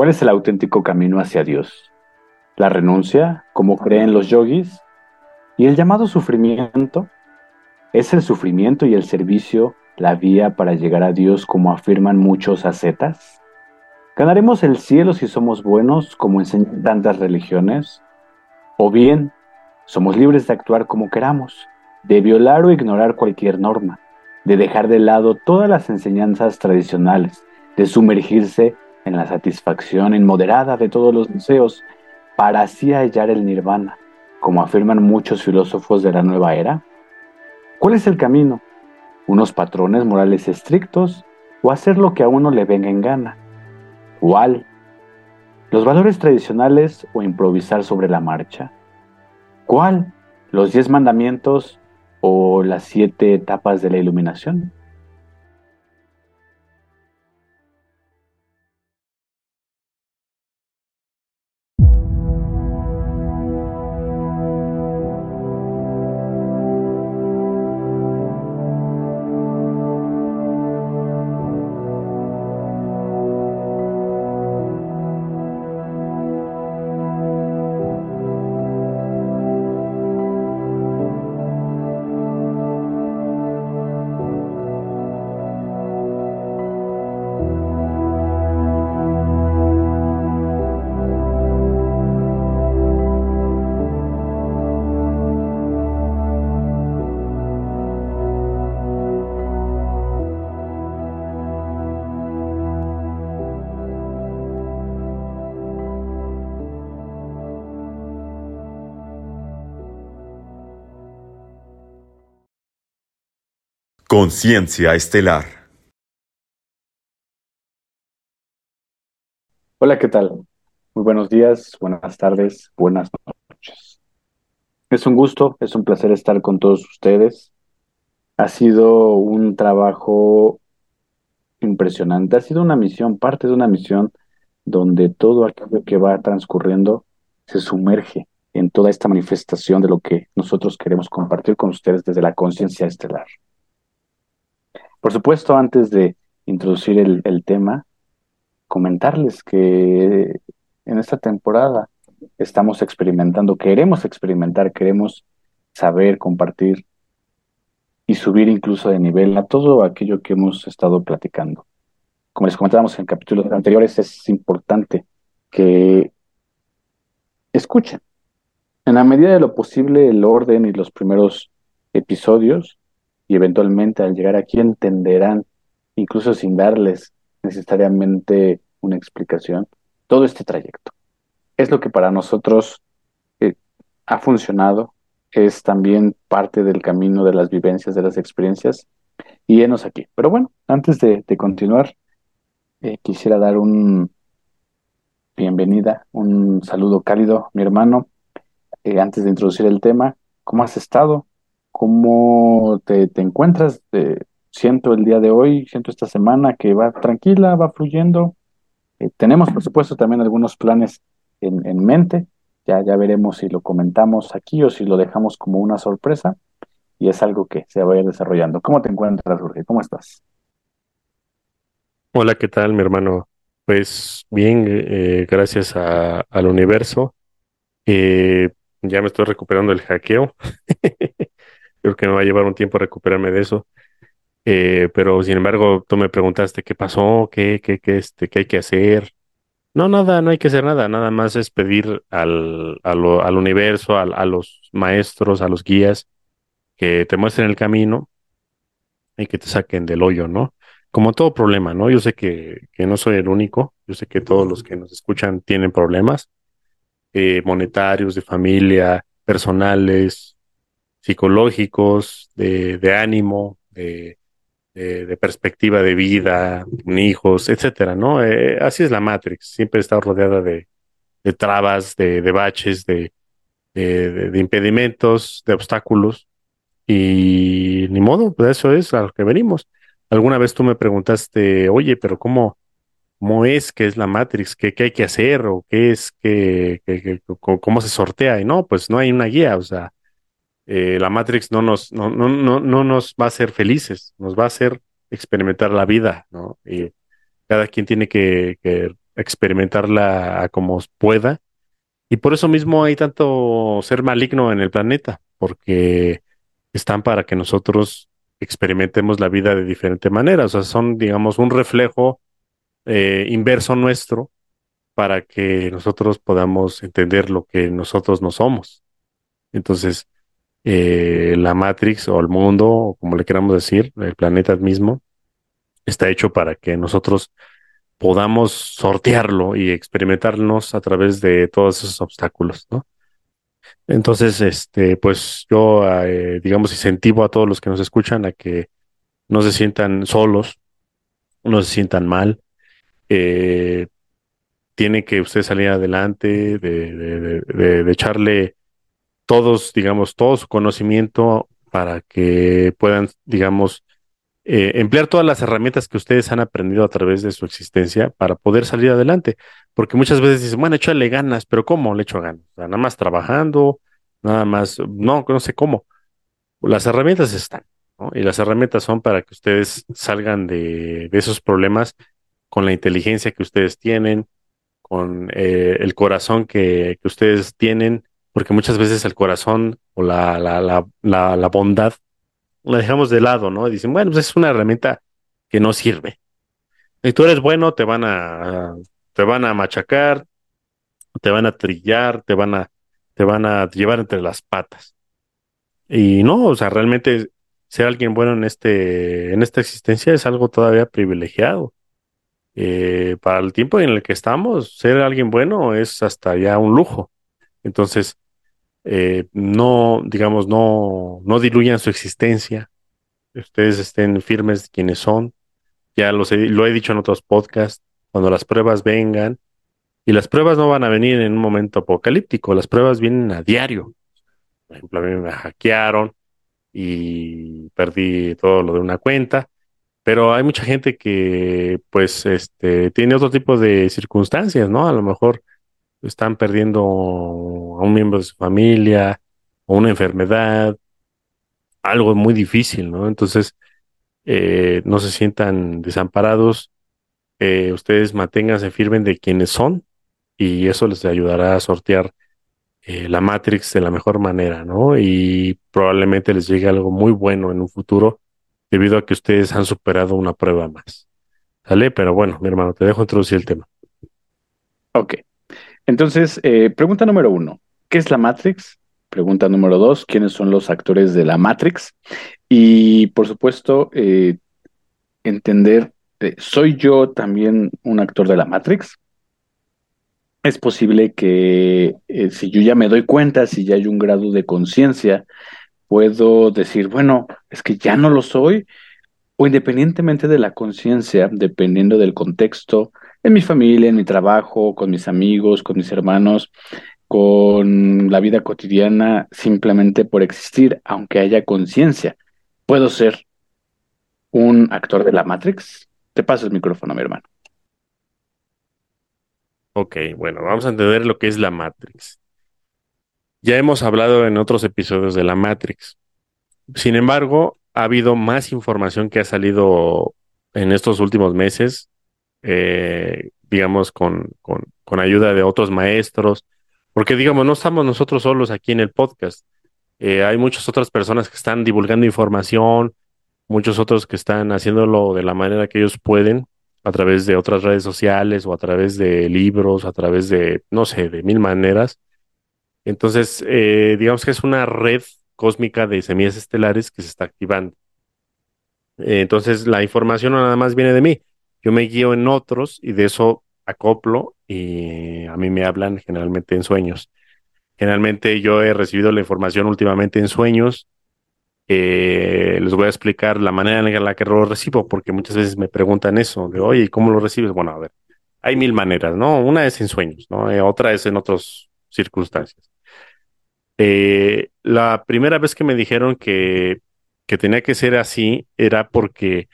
¿Cuál es el auténtico camino hacia Dios? ¿La renuncia, como creen los yogis? ¿Y el llamado sufrimiento? ¿Es el sufrimiento y el servicio la vía para llegar a Dios como afirman muchos ascetas? ¿Ganaremos el cielo si somos buenos como enseñan tantas religiones? ¿O bien somos libres de actuar como queramos, de violar o ignorar cualquier norma, de dejar de lado todas las enseñanzas tradicionales, de sumergirse en la satisfacción inmoderada de todos los deseos para así hallar el nirvana, como afirman muchos filósofos de la nueva era? ¿Cuál es el camino? ¿Unos patrones morales estrictos o hacer lo que a uno le venga en gana? ¿Cuál? ¿Los valores tradicionales o improvisar sobre la marcha? ¿Cuál? ¿Los diez mandamientos o las siete etapas de la iluminación? Conciencia Estelar. Hola, ¿qué tal? Muy buenos días, buenas tardes, buenas noches. Es un gusto, es un placer estar con todos ustedes. Ha sido un trabajo impresionante, ha sido una misión, parte de una misión donde todo aquello que va transcurriendo se sumerge en toda esta manifestación de lo que nosotros queremos compartir con ustedes desde la conciencia estelar. Por supuesto, antes de introducir el, tema, comentarles que en esta temporada estamos experimentando, queremos experimentar, queremos saber, compartir y subir incluso de nivel a todo aquello que hemos estado platicando. Como les comentábamos en capítulos anteriores, es importante que escuchen. En la medida de lo posible, el orden y los primeros episodios y eventualmente al llegar aquí entenderán, incluso sin darles necesariamente una explicación, todo este trayecto. Es lo que para nosotros eh, ha funcionado, es también parte del camino de las vivencias, de las experiencias, y enos aquí. Pero bueno, antes de, continuar, eh, quisiera dar un bienvenida, un saludo cálido, mi hermano, eh, antes de introducir el tema, ¿cómo has estado? ¿Cómo te, encuentras? siento el día de hoy, siento esta semana que va tranquila, va fluyendo. Eh, tenemos, por supuesto, también algunos planes en, en, mente. Ya, ya veremos si lo comentamos aquí o si lo dejamos como una sorpresa. Y es algo que se va a ir desarrollando. ¿Cómo te encuentras, Jorge? ¿Cómo estás? Hola, ¿qué tal, mi hermano? Pues bien, eh, gracias al universo. Eh, ya me estoy recuperando el hackeo. Creo que me va a llevar un tiempo recuperarme de eso. Eh, pero sin embargo, tú me preguntaste qué pasó, qué, qué, qué, este, qué hay que hacer. No, nada, no hay que hacer nada, nada más es pedir al, al universo, al, a los maestros, a los guías, que te muestren el camino y que te saquen del hoyo, ¿no? Como todo problema, ¿no? Yo sé que, que no soy el único, yo sé que todos los que nos escuchan tienen problemas eh, monetarios, de familia, personales, psicológicos, de, de ánimo, de, de, perspectiva de vida, hijos, etcétera, ¿no? Eh, así es la Matrix, siempre está rodeada de, de trabas, de, de baches, de, de, impedimentos, de obstáculos, y ni modo, pues eso es a lo que venimos. Alguna vez tú me preguntaste, oye, pero ¿cómo, cómo es que es la Matrix? ¿Qué, qué hay que hacer? ¿O qué es que, cómo se sortea? Y no, pues no hay una guía, o sea, eh, la Matrix no nos, no, no, no, no nos va a hacer felices, nos va a hacer experimentar la vida, ¿no? Y cada quien tiene que, experimentarla como pueda. Y por eso mismo hay tanto ser maligno en el planeta, porque están para que nosotros experimentemos la vida de diferente manera. O sea, son, digamos, un reflejo eh, inverso nuestro para que nosotros podamos entender lo que nosotros no somos. Entonces, eh, la Matrix o el mundo, o como le queramos decir, el planeta mismo, está hecho para que nosotros podamos sortearlo y experimentarnos a través de todos esos obstáculos, ¿no? Entonces, este, pues yo, eh, digamos, incentivo a todos los que nos escuchan a que no se sientan solos, no se sientan mal. Eh, tiene que usted salir adelante, de, de, echarle todos, digamos, todo su conocimiento para que puedan, digamos, eh, emplear todas las herramientas que ustedes han aprendido a través de su existencia para poder salir adelante. Porque muchas veces dicen, bueno, échale ganas, pero ¿cómo le echo ganas? nada más trabajando, nada más, no, no sé cómo. Las herramientas están, ¿no? Y las herramientas son para que ustedes salgan de, esos problemas con la inteligencia que ustedes tienen, con eh, el corazón que, que, ustedes tienen, porque muchas veces el corazón o la, la, la, la, bondad la dejamos de lado, ¿no? Dicen, bueno, pues es una herramienta que no sirve. Y tú eres bueno, te van a, te van a machacar, te van a trillar, te van a, te van a llevar entre las patas. Y no, o sea, realmente ser alguien bueno en este, en esta existencia es algo todavía privilegiado. Eh, para el tiempo en el que estamos, ser alguien bueno es hasta ya un lujo. Entonces, eh, no, digamos, no, no diluyan su existencia. Ustedes estén firmes de quienes son. Ya lo he dicho en otros podcasts, cuando las pruebas vengan, y las pruebas no van a venir en un momento apocalíptico, las pruebas vienen a diario. Por ejemplo, a mí me hackearon y perdí todo lo de una cuenta, pero hay mucha gente que pues este tiene otro tipo de circunstancias, ¿no? A lo mejor están perdiendo a un miembro de su familia o una enfermedad, algo muy difícil, ¿no? Entonces, eh, no se sientan desamparados, eh, ustedes manténganse firmes de quienes son y eso les ayudará a sortear eh, la Matrix de la mejor manera, ¿no? Y probablemente les llegue algo muy bueno en un futuro debido a que ustedes han superado una prueba más. ¿Sale? Pero bueno, mi hermano, te dejo introducir el tema. Ok. Entonces, eh, pregunta número uno, ¿qué es la Matrix? Pregunta número dos, ¿quiénes son los actores de la Matrix? Y por supuesto, eh, entender, ¿soy yo también un actor de la Matrix? es posible que eh, si yo ya me doy cuenta, si ya hay un grado de conciencia, puedo decir, bueno, es que ya no lo soy, o independientemente de la conciencia, dependiendo del contexto, en mi familia, en mi trabajo, con mis amigos, con mis hermanos, con la vida cotidiana, simplemente por existir, aunque haya conciencia, puedo ser un actor de la Matrix. Te paso el micrófono, mi hermano. Ok, bueno, vamos a entender lo que es la Matrix. Ya hemos hablado en otros episodios de la Matrix. Sin embargo, ha habido más información que ha salido en estos últimos meses, eh, digamos, con, con, con ayuda de otros maestros, porque digamos, no estamos nosotros solos aquí en el podcast. Eh, hay muchas otras personas que están divulgando información, muchos otros que están haciéndolo de la manera que ellos pueden a través de otras redes sociales o a través de libros, a través de, no sé, de mil maneras. Entonces, eh, digamos que es una red cósmica de semillas estelares que se está activando. entonces, la información no nada más viene de mí. Yo me guío en otros y de eso acoplo y a mí me hablan generalmente en sueños. Generalmente yo he recibido la información últimamente en sueños les voy a explicar la manera en la que lo recibo, porque muchas veces me preguntan eso, de, oye, ¿cómo lo recibes? Bueno, a ver, hay mil maneras, ¿no? Una es en sueños, ¿no? Eh, otra es en otras circunstancias. Eh, la primera vez que me dijeron que, que tenía que ser así era porque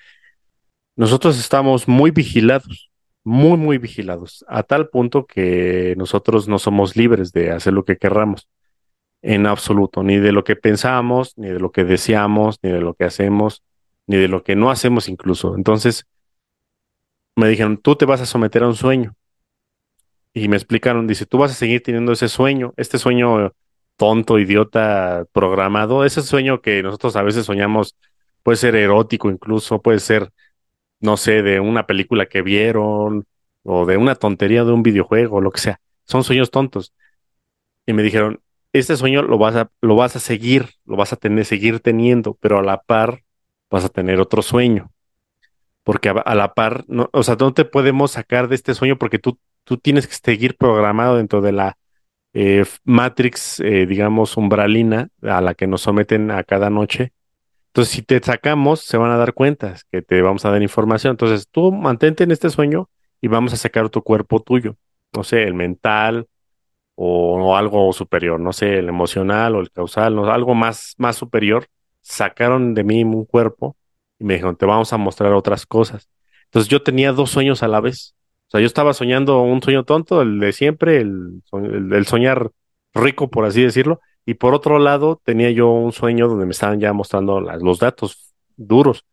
nosotros estamos muy vigilados, muy, muy vigilados, a tal punto que nosotros no somos libres de hacer lo que querramos en absoluto, ni de lo que pensamos, ni de lo que deseamos, ni de lo que hacemos, ni de lo que no hacemos incluso. Entonces, me dijeron, tú te vas a someter a un sueño. y me explicaron, dice, tú vas a seguir teniendo ese sueño, este sueño tonto, idiota, programado, ese sueño que nosotros a veces soñamos, puede ser erótico incluso, puede ser, no sé, de una película que vieron o de una tontería de un videojuego, lo que sea. Son sueños tontos. Y me dijeron, este sueño lo vas a, lo vas a seguir, lo vas a tener, seguir teniendo, pero a la par vas a tener otro sueño. Porque a, la par, no, o sea, no te podemos sacar de este sueño porque tú, tú tienes que seguir programado dentro de la eh, Matrix, eh, digamos, umbralina a la que nos someten a cada noche. Entonces, si te sacamos, se van a dar cuenta que te vamos a dar información. Entonces, tú mantente en este sueño y vamos a sacar tu cuerpo tuyo. No sé, el mental, o, algo superior, no sé, el emocional o el causal, no, algo más, más superior, sacaron de mí un cuerpo y me dijeron, te vamos a mostrar otras cosas. Entonces yo tenía dos sueños a la vez. O sea, yo estaba soñando un sueño tonto, el de siempre, el, el, soñar rico, por así decirlo, y por otro lado tenía yo un sueño donde me estaban ya mostrando los datos duros.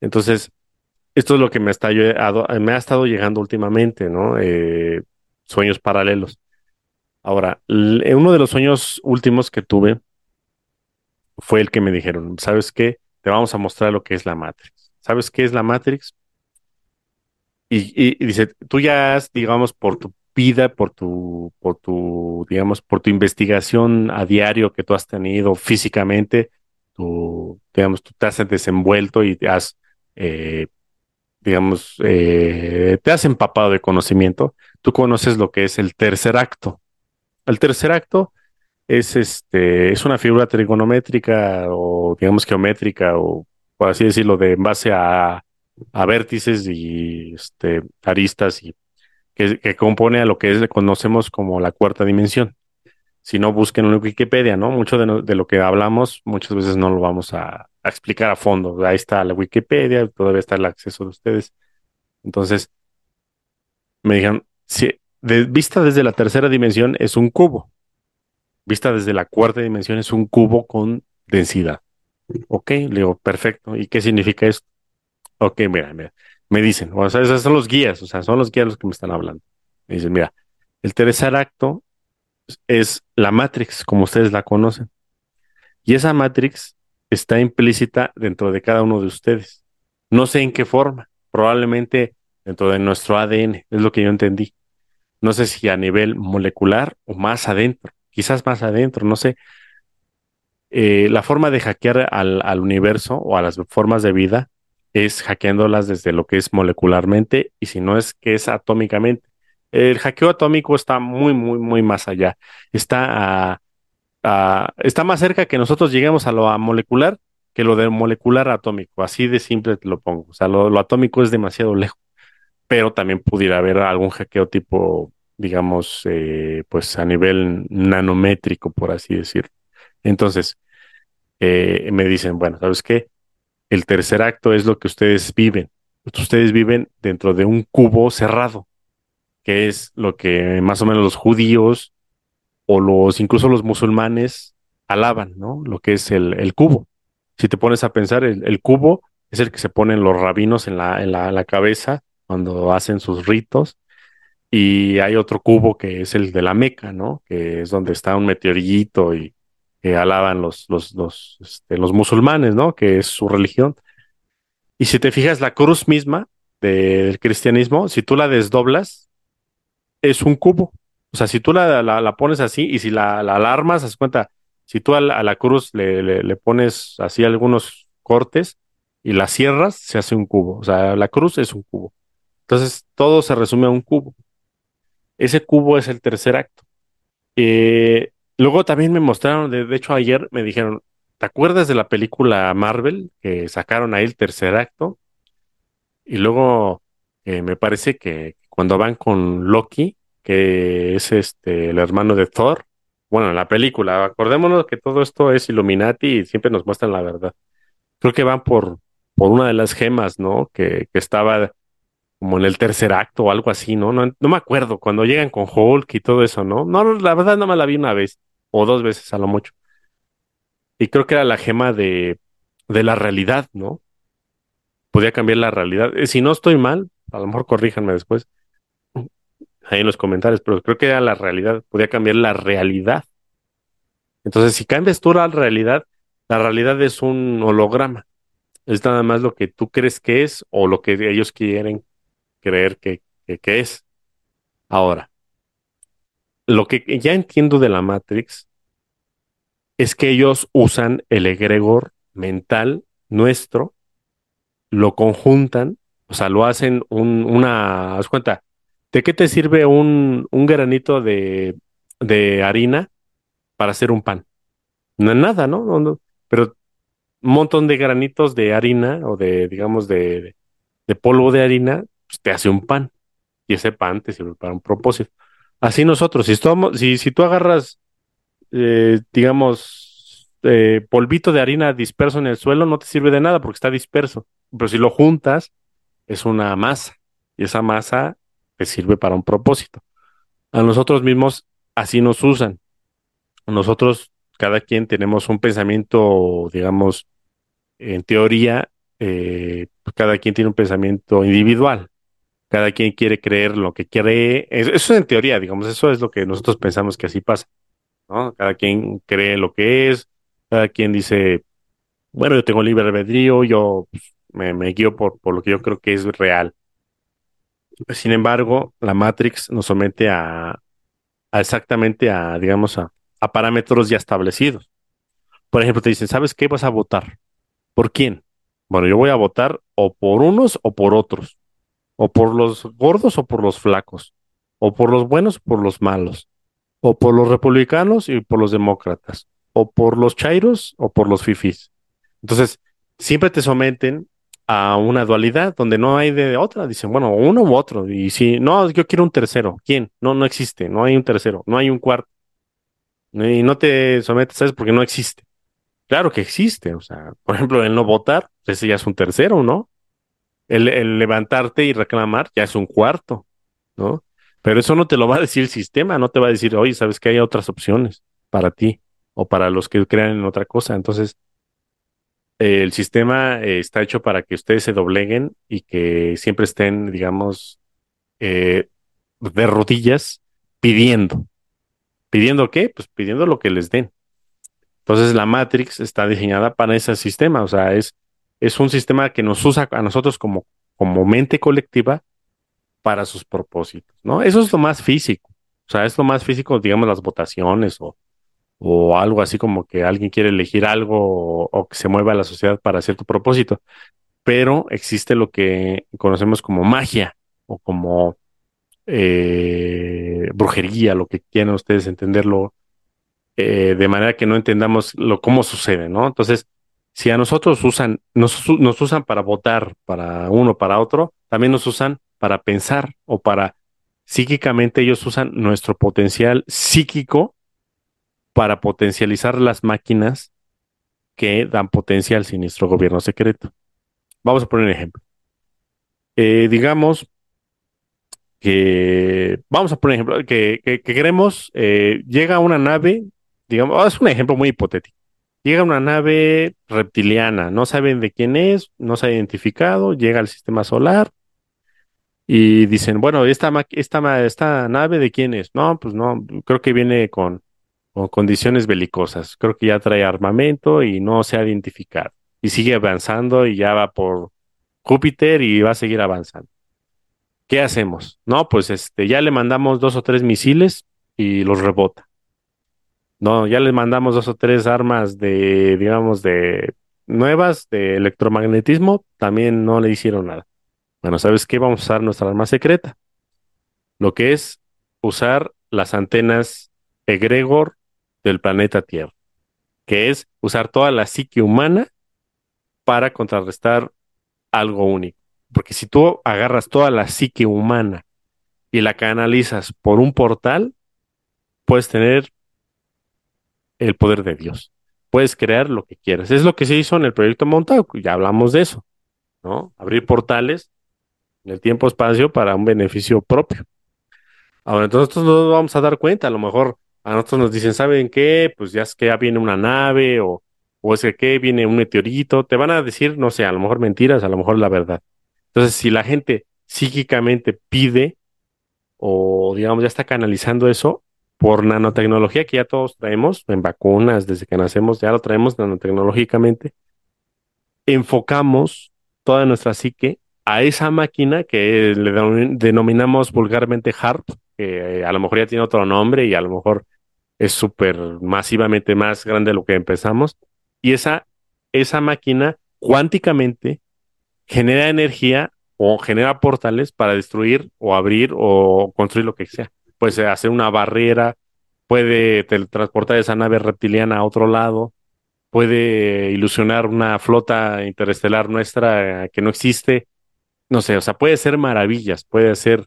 Entonces, esto es lo que me, está, me ha estado llegando últimamente, ¿no? Eh, sueños paralelos. Ahora, eh, uno de los sueños últimos que tuve fue el que me dijeron, ¿sabes qué? Te vamos a mostrar lo que es la Matrix. ¿Sabes qué es la Matrix? Y, dice, tú ya has, digamos, por tu vida, por tu, por tu, digamos, por tu investigación a diario que tú has tenido físicamente, tú, digamos, tú te has desenvuelto y te has, eh, digamos, eh, te has empapado de conocimiento. Tú conoces lo que es el tercer acto. El tercer acto es, este, es una figura trigonométrica o digamos geométrica o por así decirlo, de en base a, a vértices y este, aristas y que, compone a lo que es, conocemos como la cuarta dimensión. Si no, busquen en Wikipedia, ¿no? Mucho de, lo que hablamos muchas veces no lo vamos a, a, explicar a fondo. Ahí está la Wikipedia, todavía está el acceso de ustedes. Entonces, me dijeron, si, vista desde la tercera dimensión es un cubo. Vista desde la cuarta dimensión es un cubo con densidad. Ok, le digo, perfecto. ¿Y qué significa esto? Ok, mira, mira. Me dicen, o sea, esos son los guías, o sea, son los guías los que me están hablando. Me dicen, mira, el tercer acto es la Matrix, como ustedes la conocen. Y esa Matrix está implícita dentro de cada uno de ustedes. No sé en qué forma, probablemente dentro de nuestro ADN, es lo que yo entendí no sé si a nivel molecular o más adentro, quizás más adentro, no sé. Eh, la forma de hackear al, universo o a las formas de vida es hackeándolas desde lo que es molecularmente y si no es que es atómicamente. El hackeo atómico está muy, muy, muy más allá. Está, está más cerca que nosotros lleguemos a lo molecular que lo de molecular atómico. Así de simple te lo pongo. O sea, lo atómico es demasiado lejos pero también pudiera haber algún hackeo tipo, digamos, eh, pues a nivel nanométrico, por así decir. Entonces, eh, me dicen, bueno, ¿sabes qué? El tercer acto es lo que ustedes viven. Ustedes viven dentro de un cubo cerrado, que es lo que más o menos los judíos o los, incluso los musulmanes alaban, ¿no? Lo que es el, cubo. Si te pones a pensar, el, cubo es el que se ponen los rabinos en la, en la cabeza cuando hacen sus ritos. Y hay otro cubo que es el de la Meca, ¿no? Que es donde está un meteorito y que alaban los, los, los, este, los musulmanes, ¿no? Que es su religión. Y si te fijas, la cruz misma del cristianismo, si tú la desdoblas, es un cubo. O sea, si tú la, la, pones así y si la, la alarmas, haz cuenta, si tú a la, cruz le, le, le, pones así algunos cortes y la cierras, se hace un cubo. O sea, la cruz es un cubo. Entonces, todo se resume a un cubo. Ese cubo es el tercer acto. Eh, luego también me mostraron, de, hecho ayer me dijeron, ¿te acuerdas de la película Marvel que sacaron ahí el tercer acto? Y luego eh, me parece que cuando van con Loki, que es este el hermano de Thor, bueno, en la película, acordémonos que todo esto es Illuminati y siempre nos muestran la verdad. Creo que van por, por una de las gemas, ¿no? Que, que estaba como en el tercer acto o algo así, ¿no? ¿no? No me acuerdo, cuando llegan con Hulk y todo eso, ¿no? No, la verdad no me la vi una vez o dos veces a lo mucho. Y creo que era la gema de, de la realidad, ¿no? Podía cambiar la realidad. Eh, si no estoy mal, a lo mejor corríjanme después. ahí en los comentarios, pero creo que era la realidad, podía cambiar la realidad. Entonces, si cambias tú la realidad, la realidad es un holograma. Es nada más lo que tú crees que es o lo que ellos quieren creer que, que es. Ahora, lo que ya entiendo de la Matrix es que ellos usan el egregor mental nuestro, lo conjuntan, o sea, lo hacen un, una, haz cuenta, ¿de qué te sirve un, un granito de, de, harina para hacer un pan? No es nada, ¿no? no, Pero un montón de granitos de harina o de, digamos, de, de polvo de harina, pues te hace un pan. Y ese pan te sirve para un propósito. Así nosotros, si, si, si tú agarras eh, digamos, eh, polvito de harina disperso en el suelo, no te sirve de nada porque está disperso. Pero si lo juntas, es una masa y esa masa te sirve para un propósito. A nosotros mismos así nos usan. Nosotros, cada quien tenemos un pensamiento, digamos, en teoría, eh, cada quien tiene un pensamiento individual. Cada quien quiere creer lo que cree. Eso es en teoría, digamos, eso es lo que nosotros pensamos que así pasa. Cada quien cree lo que es, cada quien dice, bueno, yo tengo libre albedrío, yo pues, me, guío por, por, lo que yo creo que es real. Sin embargo, la Matrix nos somete a, exactamente a, digamos, a, a parámetros ya establecidos. Por ejemplo, te dicen, ¿sabes qué vas a votar? ¿Por quién? Bueno, yo voy a votar o por unos o por otros, o por los gordos o por los flacos, o por los buenos o por los malos o por los republicanos y por los demócratas, o por los chairos o por los fifis. Entonces, siempre te someten a una dualidad donde no hay de otra. Dicen, bueno, uno u otro. Y si no, yo quiero un tercero. ¿Quién? No, no existe. No hay un tercero. No hay un cuarto. Y no te sometes, ¿sabes? Porque no existe. Claro que existe. O sea, por ejemplo, el no votar, ese ya es un tercero, ¿no? El, levantarte y reclamar ya es un cuarto, ¿no? Pero eso no te lo va a decir el sistema, no te va a decir, oye, sabes que hay otras opciones para ti o para los que crean en otra cosa. Entonces, el sistema eh, está hecho para que ustedes se dobleguen y que siempre estén, digamos, eh, de rodillas pidiendo. ¿Pidiendo qué? Pues pidiendo lo que les den. Entonces, la Matrix está diseñada para ese sistema, o sea, es, es un sistema que nos usa a nosotros como, como mente colectiva para sus propósitos, ¿no? Eso es lo más físico, o sea, es lo más físico, digamos, las votaciones o, o algo así como que alguien quiere elegir algo o, que se mueva la sociedad para cierto propósito, pero existe lo que conocemos como magia o como eh, brujería, lo que quieran ustedes entenderlo, eh, de manera que no entendamos lo cómo sucede, ¿no? Entonces, si a nosotros usan, nos, usan para votar para uno, para otro, también nos usan para pensar o para psíquicamente ellos usan nuestro potencial psíquico para potencializar las máquinas que dan potencia al siniestro gobierno secreto. Vamos a poner un ejemplo. Eh, digamos que, vamos a poner un ejemplo, que, queremos, eh, llega una nave, digamos, es un ejemplo muy hipotético. Llega una nave reptiliana, no saben de quién es, no se ha identificado, llega al sistema solar, y dicen, bueno, esta, esta, nave de quién es? No, pues no, creo que viene con, con condiciones belicosas. Creo que ya trae armamento y no se ha identificado. Y sigue avanzando y ya va por Júpiter y va a seguir avanzando. ¿Qué hacemos? No, pues este, ya le mandamos dos o tres misiles y los rebota. No, ya le mandamos dos o tres armas de, digamos, de nuevas de electromagnetismo, también no le hicieron nada. Bueno, ¿sabes qué? Vamos a usar nuestra arma secreta. Lo que es usar las antenas egregor del planeta Tierra, que es usar toda la psique humana para contrarrestar algo único. Porque si tú agarras toda la psique humana y la canalizas por un portal, puedes tener el poder de Dios. Puedes crear lo que quieras. Es lo que se hizo en el proyecto Montauk, ya hablamos de eso, ¿no? Abrir portales en el tiempo-espacio para un beneficio propio. Ahora, entonces nosotros no nos vamos a dar cuenta, a lo mejor a nosotros nos dicen, ¿saben qué? Pues ya es que ya viene una nave o, o es que viene un meteorito, te van a decir, no sé, a lo mejor mentiras, a lo mejor la verdad. Entonces, si la gente psíquicamente pide o digamos ya está canalizando eso por nanotecnología que ya todos traemos en vacunas desde que nacemos, ya lo traemos nanotecnológicamente. Enfocamos toda nuestra psique a esa máquina que le denominamos vulgarmente HARP, que eh, a lo mejor ya tiene otro nombre y a lo mejor es súper masivamente más grande de lo que empezamos. Y esa, esa máquina cuánticamente genera energía o genera portales para destruir o abrir o construir lo que sea. Puede hacer una barrera, puede teletransportar esa nave reptiliana a otro lado, puede ilusionar una flota interestelar nuestra que no existe. No sé, o sea, puede ser maravillas, puede hacer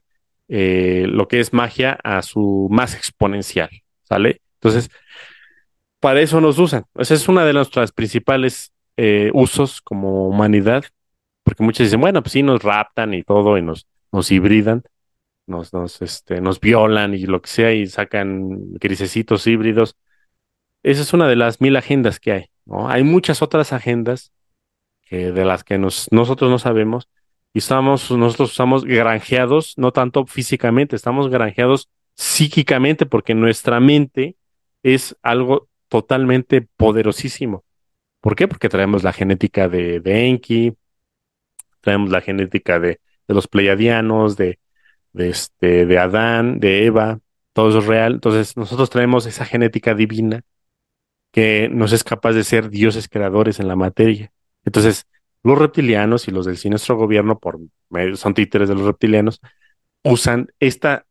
eh, lo que es magia a su más exponencial, ¿sale? Entonces, para eso nos usan. Esa es una de nuestras principales eh, usos como humanidad, porque muchos dicen, bueno, pues sí, nos raptan y todo, y nos, nos hibridan, nos, nos, este, nos violan y lo que sea, y sacan grisecitos híbridos. Esa es una de las mil agendas que hay. ¿no? Hay muchas otras agendas que, de las que nos, nosotros no sabemos, y estamos, nosotros estamos granjeados, no tanto físicamente, estamos granjeados psíquicamente, porque nuestra mente es algo totalmente poderosísimo. ¿Por qué? Porque traemos la genética de, de Enki, traemos la genética de, de los pleiadianos, de, de, este, de Adán, de Eva, todo es real. Entonces, nosotros traemos esa genética divina que nos es capaz de ser dioses creadores en la materia. Entonces, los reptilianos y los del siniestro gobierno, por son títeres de los reptilianos, usan esta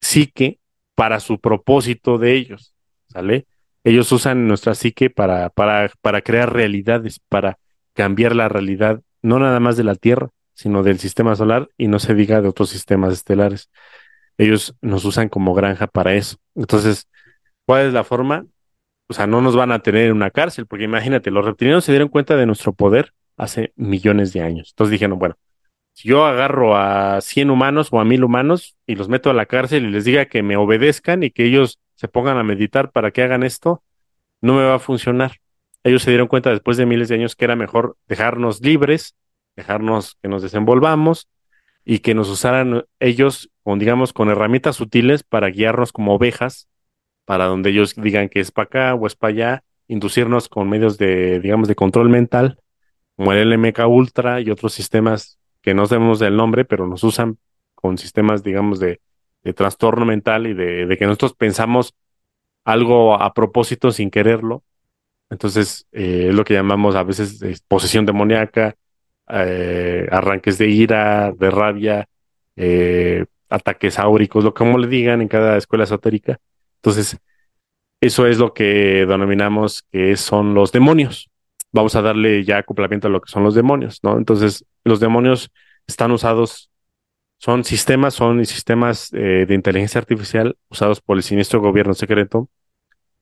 psique para su propósito de ellos, ¿sale? Ellos usan nuestra psique para, para, para crear realidades, para cambiar la realidad, no nada más de la Tierra, sino del sistema solar y no se diga de otros sistemas estelares. Ellos nos usan como granja para eso. Entonces, ¿cuál es la forma? O sea, no nos van a tener en una cárcel, porque imagínate, los reptilianos se dieron cuenta de nuestro poder hace millones de años. Entonces dijeron, bueno, si yo agarro a 100 humanos o a 1000 humanos y los meto a la cárcel y les diga que me obedezcan y que ellos se pongan a meditar para que hagan esto, no me va a funcionar. Ellos se dieron cuenta después de miles de años que era mejor dejarnos libres, dejarnos que nos desenvolvamos y que nos usaran ellos con, digamos, con herramientas útiles para guiarnos como ovejas, para donde ellos digan que es para acá o es para allá, inducirnos con medios de, digamos, de control mental, como el LMK Ultra y otros sistemas que no sabemos del nombre, pero nos usan con sistemas, digamos, de, de trastorno mental y de, que nosotros pensamos algo a propósito sin quererlo. Entonces, eh, es lo que llamamos a veces posesión demoníaca, eh, arranques de ira, de rabia, eh, ataques áuricos, lo como le digan en cada escuela esotérica. Entonces, eso es lo que denominamos que son los demonios. Vamos a darle ya acoplamiento a lo que son los demonios, ¿no? Entonces, los demonios están usados son sistemas, son sistemas eh, de inteligencia artificial usados por el siniestro gobierno secreto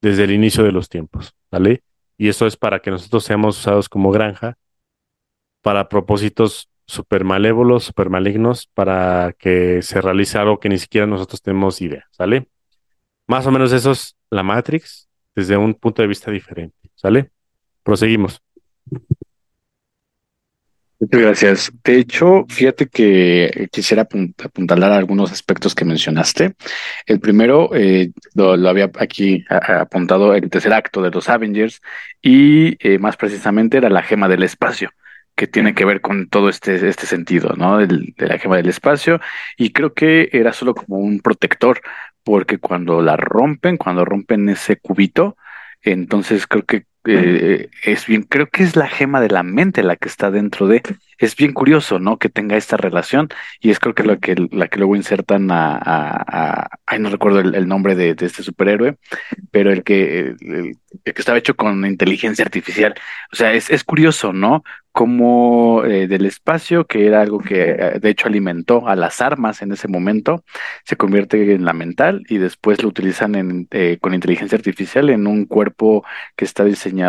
desde el inicio de los tiempos, ¿vale? Y eso es para que nosotros seamos usados como granja para propósitos super malévolos, super malignos, para que se realice algo que ni siquiera nosotros tenemos idea, ¿sale? Más o menos eso es la Matrix desde un punto de vista diferente, ¿sale? Proseguimos. Muchas gracias. De hecho, fíjate que quisiera apuntalar algunos aspectos que mencionaste. El primero, eh, lo, había aquí apuntado el tercer acto de los Avengers y eh, más precisamente era la gema del espacio que tiene que ver con todo este, este sentido, ¿no? de la gema del espacio. Y creo que era solo como un protector, porque cuando la rompen, cuando rompen ese cubito, entonces creo que eh, es bien, creo que es la gema de la mente la que está dentro de. Es bien curioso, ¿no? Que tenga esta relación y es creo que la que la que luego insertan a, a, ay, no recuerdo el, nombre de, este superhéroe, pero el que el, que estaba hecho con inteligencia artificial. O sea, es, es curioso, ¿no? como eh, del espacio, que era algo que eh, de hecho alimentó a las armas en ese momento, se convierte en la mental y después lo utilizan en, eh, con inteligencia artificial en un cuerpo que está diseñado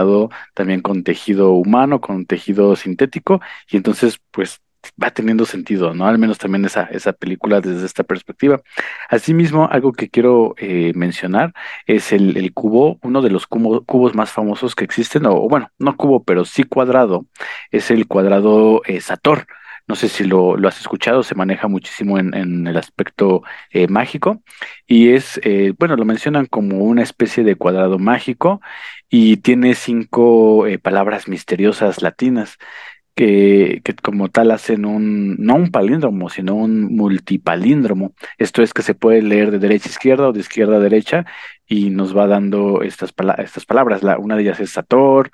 también con tejido humano, con tejido sintético, y entonces pues va teniendo sentido, ¿no? Al menos también esa, esa película desde esta perspectiva. Asimismo, algo que quiero eh, mencionar es el, el, cubo, uno de los cubos más famosos que existen, o bueno, no cubo, pero sí cuadrado, es el cuadrado eh, Sator no sé si lo, has escuchado, se maneja muchísimo en, el aspecto eh, mágico y es, eh, bueno, lo mencionan como una especie de cuadrado mágico y tiene cinco eh, palabras misteriosas latinas que, como tal hacen un, no un palíndromo, sino un multipalíndromo. Esto es que se puede leer de derecha a izquierda o de izquierda a derecha y nos va dando estas, estas palabras. La, una de ellas es Sator,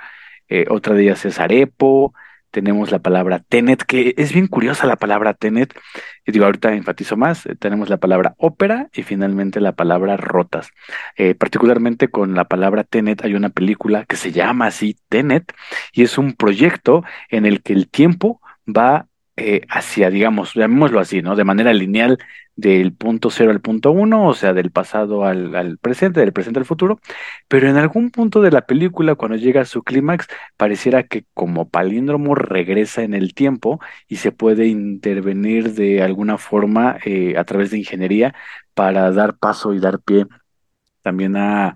otra de ellas es Arepo, tenemos la palabra Tenet, que es bien curiosa la palabra Tenet, y digo, ahorita enfatizo más, eh, tenemos la palabra ópera y finalmente la palabra rotas. Eh, particularmente con la palabra Tenet hay una película que se llama así Tenet y es un proyecto en el que el tiempo va eh, hacia, digamos, llamémoslo así, ¿no? De manera lineal del punto cero al punto uno, o sea, del pasado al, al presente, del presente al futuro, pero en algún punto de la película, cuando llega a su clímax, pareciera que como palíndromo regresa en el tiempo y se puede intervenir de alguna forma eh, a través de ingeniería para dar paso y dar pie también a,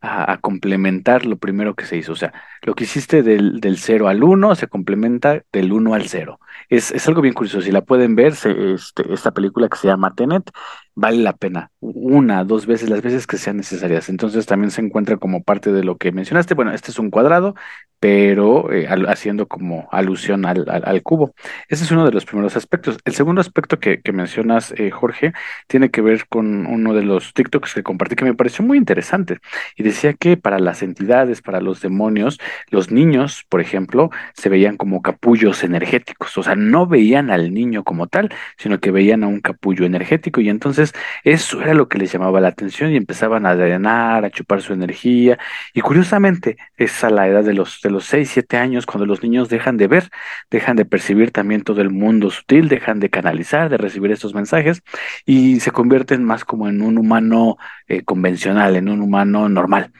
a, a complementar lo primero que se hizo. O sea, lo que hiciste del, del cero al uno se complementa del uno al cero. Es, es algo bien curioso. Si la pueden ver, se- este, esta película que se llama Tenet, vale la pena. Una, dos veces, las veces que sean necesarias. Entonces también se encuentra como parte de lo que mencionaste. Bueno, este es un cuadrado, pero eh, haciendo como alusión al, al, al cubo. Ese es uno de los primeros aspectos. El segundo aspecto que, que mencionas, eh, Jorge, tiene que ver con uno de los TikToks que compartí que me pareció muy interesante. Y decía que para las entidades, para los demonios, los niños, por ejemplo, se veían como capullos energéticos. O sea, no veían al niño como tal, sino que veían a un capullo energético. Y entonces eso era lo que les llamaba la atención y empezaban a drenar, a chupar su energía. Y curiosamente, es a la edad de los, de los 6 7 años cuando los niños dejan de ver, dejan de percibir también todo el mundo sutil, dejan de canalizar, de recibir estos mensajes y se convierten más como en un humano eh, convencional, en un humano normal.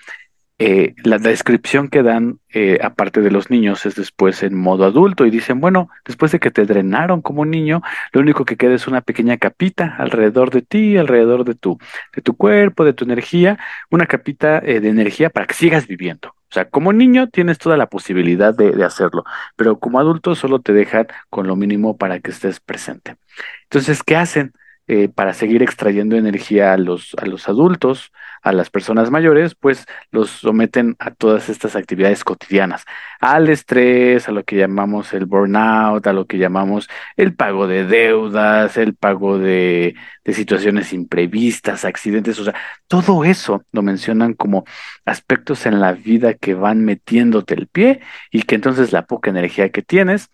Eh, la, descripción que dan, eh, aparte de los niños, es después en modo adulto y dicen, bueno, después de que te drenaron como niño, lo único que queda es una pequeña capita alrededor de ti, alrededor de tu, de tu cuerpo, de tu energía, una capita eh, de energía para que sigas viviendo. O sea, como niño tienes toda la posibilidad de, de hacerlo, pero como adulto solo te dejan con lo mínimo para que estés presente. Entonces, ¿qué hacen? Eh, para seguir extrayendo energía a los, a los adultos, a las personas mayores, pues los someten a todas estas actividades cotidianas, al estrés, a lo que llamamos el burnout, a lo que llamamos el pago de deudas, el pago de, de situaciones imprevistas, accidentes, o sea, todo eso lo mencionan como aspectos en la vida que van metiéndote el pie y que entonces la poca energía que tienes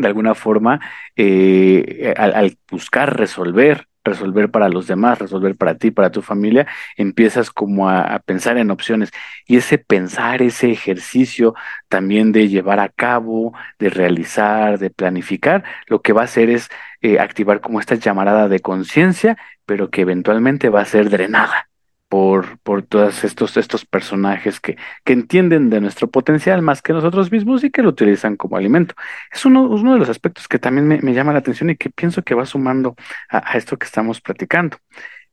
de alguna forma, eh, al, buscar resolver, resolver para los demás, resolver para ti, para tu familia, empiezas como a, a pensar en opciones. Y ese pensar, ese ejercicio también de llevar a cabo, de realizar, de planificar, lo que va a hacer es eh, activar como esta llamarada de conciencia, pero que eventualmente va a ser drenada por, por todos estos, estos personajes que, que entienden de nuestro potencial más que nosotros mismos y que lo utilizan como alimento. Es uno, uno de los aspectos que también me, me llama la atención y que pienso que va sumando a, esto que estamos platicando.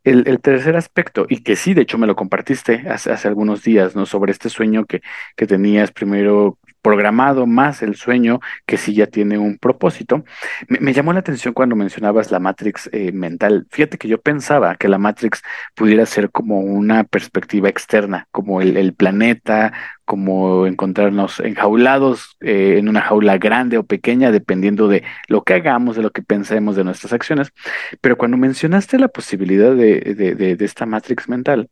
El, el tercer aspecto, y que sí, de hecho me lo compartiste hace, hace algunos días, ¿no? Sobre este sueño que, que tenías primero programado, más el sueño que sí ya tiene un propósito. Me, llamó la atención cuando mencionabas la Matrix eh, mental. Fíjate que yo pensaba que la Matrix pudiera ser como una perspectiva externa, como el, planeta, como encontrarnos enjaulados eh, en una jaula grande o pequeña, dependiendo de lo que hagamos, de lo que pensemos, de nuestras acciones. Pero cuando mencionaste la posibilidad de, de esta Matrix mental,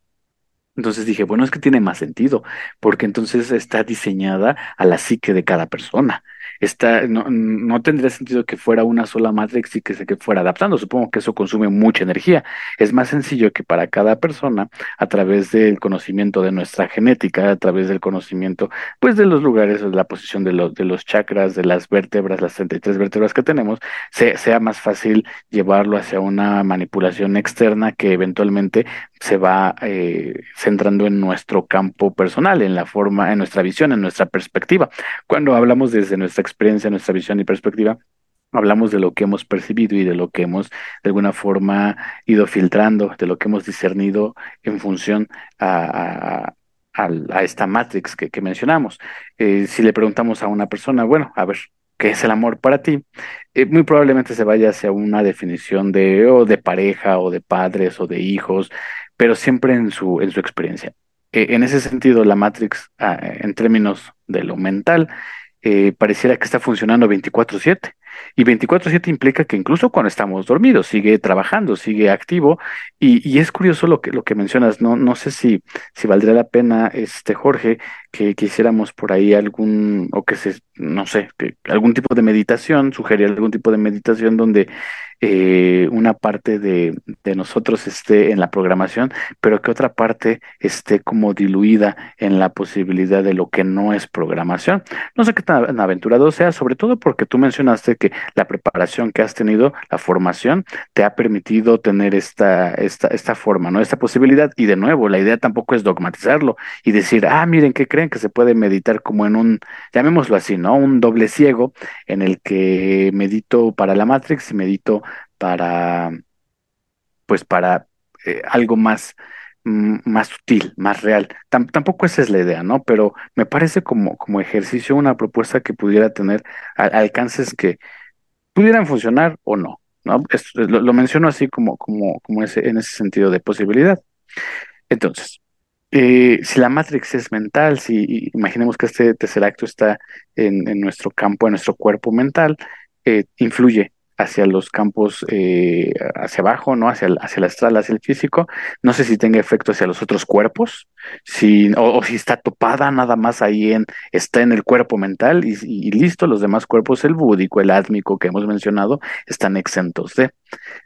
entonces dije, bueno, es que tiene más sentido, porque entonces está diseñada a la psique de cada persona. Está, no, no tendría sentido que fuera una sola Matrix y que se que fuera adaptando. Supongo que eso consume mucha energía. Es más sencillo que para cada persona, a través del conocimiento de nuestra genética, a través del conocimiento, pues, de los lugares, de la posición de los, de los chakras, de las vértebras, las 33 vértebras que tenemos, se, sea más fácil llevarlo hacia una manipulación externa que eventualmente se va eh, centrando en nuestro campo personal, en la forma, en nuestra visión, en nuestra perspectiva. Cuando hablamos desde nuestra experiencia, nuestra visión y perspectiva, hablamos de lo que hemos percibido y de lo que hemos de alguna forma ido filtrando, de lo que hemos discernido en función a, a a, a, esta matrix que, que mencionamos. Eh, si le preguntamos a una persona, bueno, a ver, qué es el amor para ti, eh, muy probablemente se vaya hacia una definición de, o de pareja, o de padres, o de hijos, pero siempre en su, en su experiencia. Eh, en ese sentido, la Matrix, ah, en términos de lo mental, eh, pareciera que está funcionando 24/7. Y 24/7 implica que incluso cuando estamos dormidos sigue trabajando, sigue activo. Y, y, es curioso lo que, lo que mencionas. No, no sé si, si valdría la pena, este Jorge, que quisiéramos por ahí algún, o que se, no sé, que algún tipo de meditación, sugerir algún tipo de meditación donde eh, una parte de, de, nosotros esté en la programación, pero que otra parte esté como diluida en la posibilidad de lo que no es programación. No sé qué tan aventurado sea, sobre todo porque tú mencionaste que la preparación que has tenido, la formación, te ha permitido tener esta, esta, esta forma, ¿no? Esta posibilidad. Y de nuevo, la idea tampoco es dogmatizarlo y decir, ah, miren, ¿qué creen? Que se puede meditar como en un, llamémoslo así, ¿no? Un doble ciego en el que medito para la Matrix y medito para, pues para eh, algo más, más sutil, más real. tampoco esa es la idea, ¿no? Pero me parece como, como ejercicio una propuesta que pudiera tener alcances que pudieran funcionar o no, ¿no? lo, menciono así como, como, como en ese sentido de posibilidad. Entonces, eh, si la Matrix es mental, si imaginemos que este tercer acto está en, en nuestro campo, en nuestro cuerpo mental, eh, influye hacia los campos eh, hacia abajo, ¿no? Hacia el, hacia hacia el físico. No sé si tenga efecto hacia los otros cuerpos, si, o, si está topada nada más ahí en, está en el cuerpo mental y, listo, los demás cuerpos, el búdico, el átmico que hemos mencionado, están exentos de.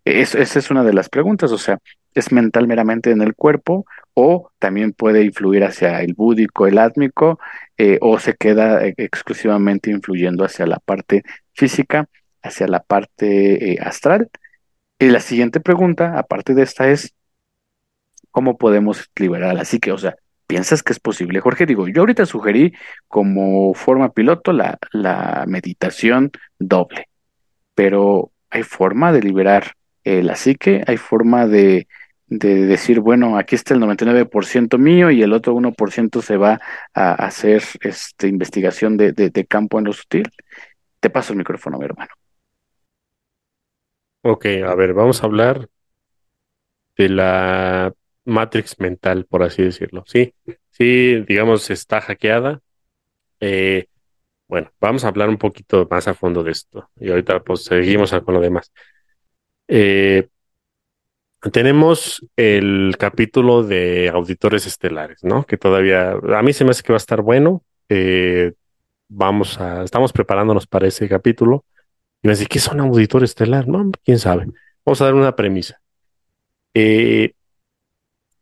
esa es una de las preguntas, o sea, ¿es mental meramente en el cuerpo o también puede influir hacia el búdico, el átmico, eh, o se queda eh, exclusivamente influyendo hacia la parte física? Hacia la parte eh, astral. Y la siguiente pregunta, aparte de esta, es ¿cómo podemos liberar a la psique? O sea, ¿piensas que es posible, Jorge? Digo, yo ahorita sugerí como forma piloto la, la meditación doble, pero ¿hay forma de liberar la psique? ¿Hay forma de, de decir, bueno, aquí está el 99% mío y el otro 1% se va a hacer este, investigación de, de, de campo en lo sutil? Te paso el micrófono, mi hermano. Ok, a ver, vamos a hablar de la Matrix mental, por así decirlo. Sí, sí, digamos, está hackeada. Eh, bueno, vamos a hablar un poquito más a fondo de esto. Y ahorita pues seguimos con lo demás. Eh, tenemos el capítulo de auditores estelares, ¿no? Que todavía, a mí se me hace que va a estar bueno. Eh, vamos a, estamos preparándonos para ese capítulo. ¿Qué son auditor estelar? No, quién sabe. Vamos a dar una premisa. Eh,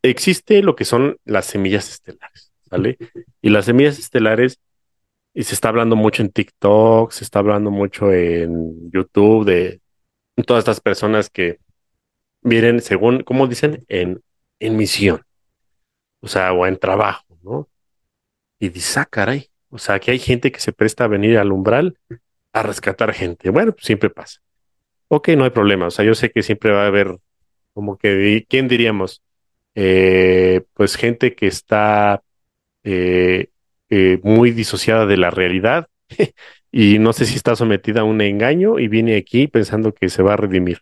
existe lo que son las semillas estelares, ¿vale? Y las semillas estelares, y se está hablando mucho en TikTok, se está hablando mucho en YouTube de todas estas personas que vienen, según, ¿cómo dicen? En, en misión. O sea, o en trabajo, ¿no? Y dice, ah, caray. O sea, que hay gente que se presta a venir al umbral a rescatar gente. Bueno, pues siempre pasa. Ok, no hay problema. O sea, yo sé que siempre va a haber, como que, ¿quién diríamos? Eh, pues gente que está eh, eh, muy disociada de la realidad y no sé si está sometida a un engaño y viene aquí pensando que se va a redimir.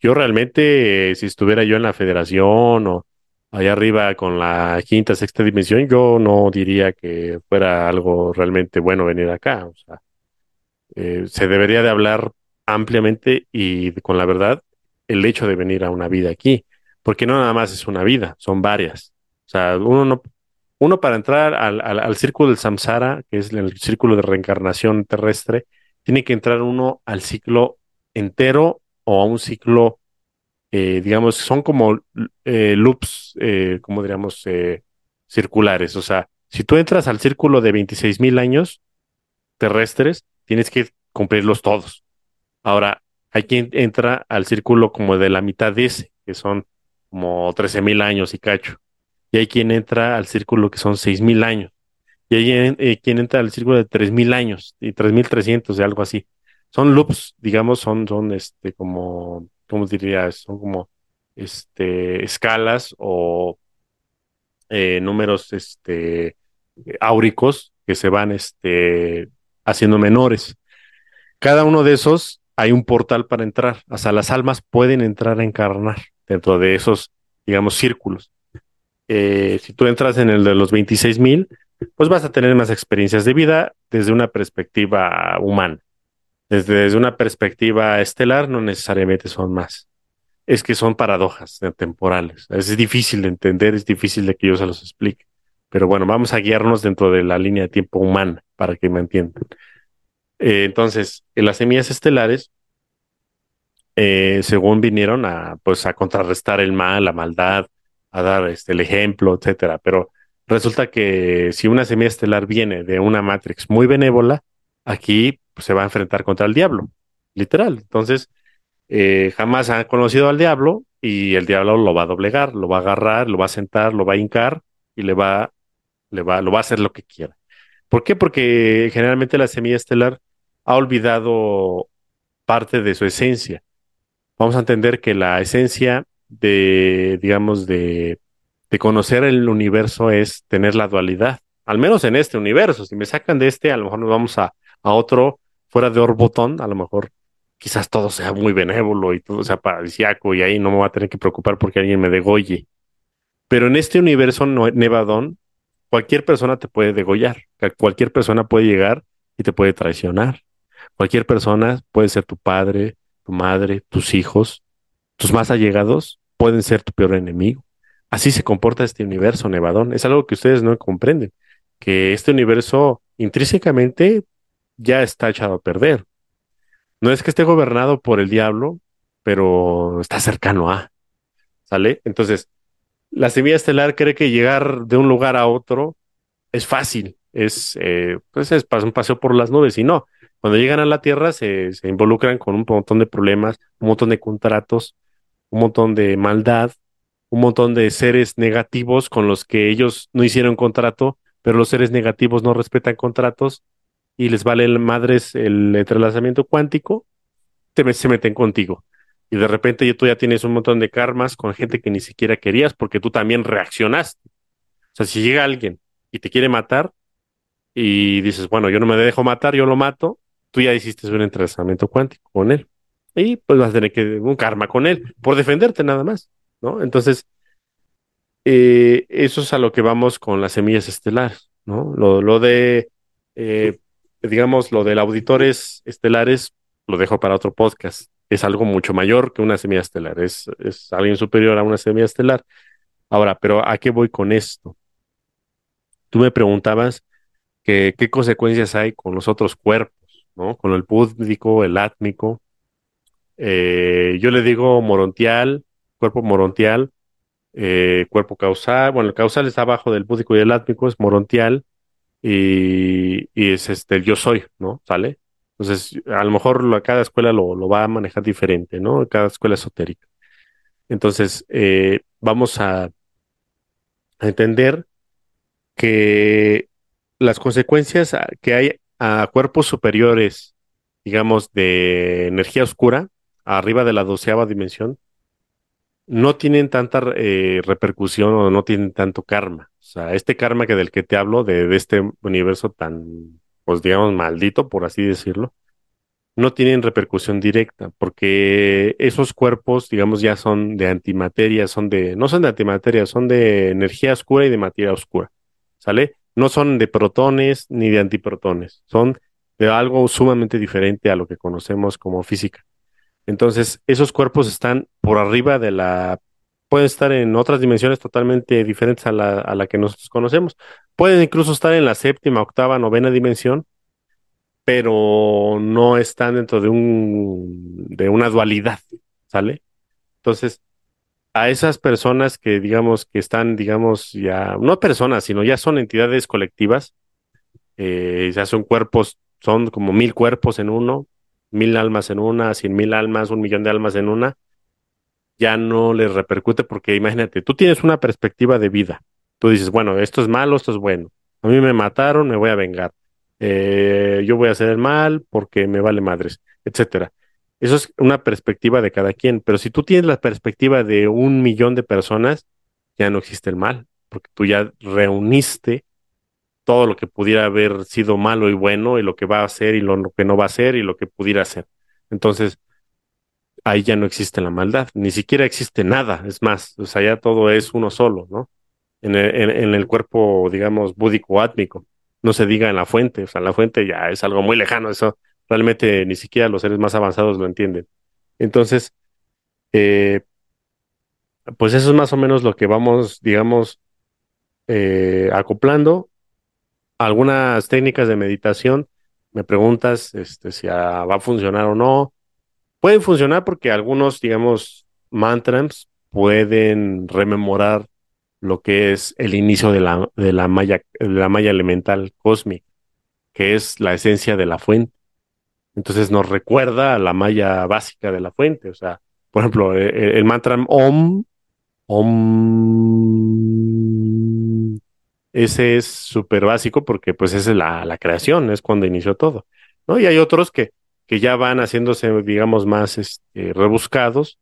yo realmente, si estuviera yo en la federación o allá arriba con la quinta, sexta dimensión, yo no diría que fuera algo realmente bueno venir acá. O sea, eh, se debería de hablar ampliamente y con la verdad el hecho de venir a una vida aquí, porque no nada más es una vida, son varias. O sea, uno no, uno para entrar al, al círculo del samsara, que es el círculo de reencarnación terrestre, tiene que entrar uno al ciclo entero o a un ciclo eh, digamos, son como eh, loops, eh, como diríamos, circulares. O sea, si tú entras al círculo de 26 mil años terrestres, tienes que cumplirlos todos. Ahora, hay quien entra al círculo como de la mitad de ese, que son como 13 mil años y cacho. Y hay quien entra al círculo que son 6 mil años. Y hay quien entra al círculo de 3 mil años y 3.300 de algo así. Son loops, digamos, son, son este, como ¿cómo dirías? Son como este, escalas o eh, números este, áuricos que se van este, haciendo menores. Cada uno de esos hay un portal para entrar. O sea, las almas pueden entrar a encarnar dentro de esos, digamos, círculos. Eh, si tú entras en el de los 26 mil, pues vas a tener más experiencias de vida desde una perspectiva humana. Desde, desde, una perspectiva estelar, no necesariamente son más. Es que son paradojas temporales. Es difícil de entender, es difícil de que yo se los explique. Pero bueno, vamos a guiarnos dentro de la línea de tiempo humana para que me entiendan. Eh, entonces, en las semillas estelares, eh, según vinieron a, pues, a contrarrestar el mal, la maldad, a dar este, el ejemplo, etcétera. Pero resulta que si una semilla estelar viene de una matrix muy benévola, aquí pues, se va a enfrentar contra el diablo, literal. Entonces, eh, jamás han conocido al diablo y el diablo lo va a doblegar, lo va a agarrar, lo va a sentar, lo va a hincar y le va, le va, lo va a hacer lo que quiera. ¿Por qué? Porque generalmente la semilla estelar ha olvidado parte de su esencia. Vamos a entender que la esencia de, digamos, de, de conocer el universo es tener la dualidad, al menos en este universo. Si me sacan de este, a lo mejor nos vamos a, a otro fuera de Orbotón, a lo mejor quizás todo sea muy benévolo y todo sea paradisiaco y ahí no me voy a tener que preocupar porque alguien me degolle. Pero en este universo Nevadón, cualquier persona te puede degollar, cualquier persona puede llegar y te puede traicionar. Cualquier persona puede ser tu padre, tu madre, tus hijos, tus más allegados pueden ser tu peor enemigo. Así se comporta este universo, Nevadón. Es algo que ustedes no comprenden, que este universo intrínsecamente ya está echado a perder. No es que esté gobernado por el diablo, pero está cercano a. ¿Sale? Entonces, la semilla estelar cree que llegar de un lugar a otro es fácil, es, eh, pues es un paseo por las nubes y no. Cuando llegan a la Tierra se involucran con un montón de problemas, un montón de contratos, un montón de maldad, un montón de seres negativos con los que ellos no hicieron contrato, pero los seres negativos no respetan contratos y les vale el madres el entrelazamiento cuántico, te, se meten contigo. Y de repente tú ya tienes un montón de karmas con gente que ni siquiera querías porque tú también reaccionaste. O sea, si llega alguien y te quiere matar y dices, bueno, yo no me dejo matar, yo lo mato, tú ya hiciste un entrelazamiento cuántico con él. Y pues vas a tener que un karma con él por defenderte nada más, ¿no? Entonces, eh, eso es a lo que vamos con las semillas estelares, ¿no? Lo, lo de, eh, digamos, lo de auditores estelares, lo dejo para otro podcast es algo mucho mayor que una semilla estelar, es, es alguien superior a una semilla estelar. Ahora, pero ¿a qué voy con esto? Tú me preguntabas que, qué consecuencias hay con los otros cuerpos, ¿no? Con el búdico, el átmico. Eh, yo le digo morontial, cuerpo morontial, eh, cuerpo causal. Bueno, el causal está abajo del búdico y el átmico, es morontial y, y es este yo soy, ¿no? ¿Sale? Entonces, a lo mejor cada escuela lo, va a manejar diferente, ¿no? Cada escuela esotérica. Entonces, eh, vamos a, entender que las consecuencias que hay a cuerpos superiores, digamos, de energía oscura, arriba de la doceava dimensión, no tienen tanta eh, repercusión o no tienen tanto karma. O sea, este karma que del que te hablo, de este universo tan pues digamos, maldito, por así decirlo, no tienen repercusión directa, porque esos cuerpos, digamos, ya son de antimateria, son de, no son de antimateria, son de energía oscura y de materia oscura, ¿sale? No son de protones ni de antiprotones, son de algo sumamente diferente a lo que conocemos como física. Entonces, esos cuerpos están por arriba de la pueden estar en otras dimensiones totalmente diferentes a la, a la que nosotros conocemos. Pueden incluso estar en la séptima, octava, novena dimensión, pero no están dentro de un de una dualidad, ¿sale? Entonces, a esas personas que digamos que están, digamos, ya, no personas, sino ya son entidades colectivas, eh, ya son cuerpos, son como mil cuerpos en uno, mil almas en una, cien mil almas, un millón de almas en una, ya no les repercute porque imagínate, tú tienes una perspectiva de vida. Tú dices, bueno, esto es malo, esto es bueno. A mí me mataron, me voy a vengar. Eh, yo voy a hacer el mal porque me vale madres, etcétera. Eso es una perspectiva de cada quien. Pero si tú tienes la perspectiva de un millón de personas, ya no existe el mal, porque tú ya reuniste todo lo que pudiera haber sido malo y bueno y lo que va a hacer y lo, que no va a hacer y lo que pudiera hacer. Entonces, ahí ya no existe la maldad, ni siquiera existe nada, es más, o sea, ya todo es uno solo, ¿no? En el, en, el cuerpo, digamos, búdico átmico, no se diga en la fuente, o sea, la fuente ya es algo muy lejano, eso realmente ni siquiera los seres más avanzados lo entienden. Entonces, eh, pues eso es más o menos lo que vamos, digamos, eh, acoplando. Algunas técnicas de meditación, me preguntas este, si va a funcionar o no. Pueden funcionar porque algunos, digamos, mantras pueden rememorar lo que es el inicio de la, de la malla, de la malla elemental cósmica, que es la esencia de la fuente. Entonces nos recuerda a la malla básica de la fuente. O sea, por ejemplo, el, e, el mantra Om ese es súper básico porque pues es la, la, creación, es cuando inició todo, ¿no? Y hay otros que, que ya van haciéndose, digamos, más este, rebuscados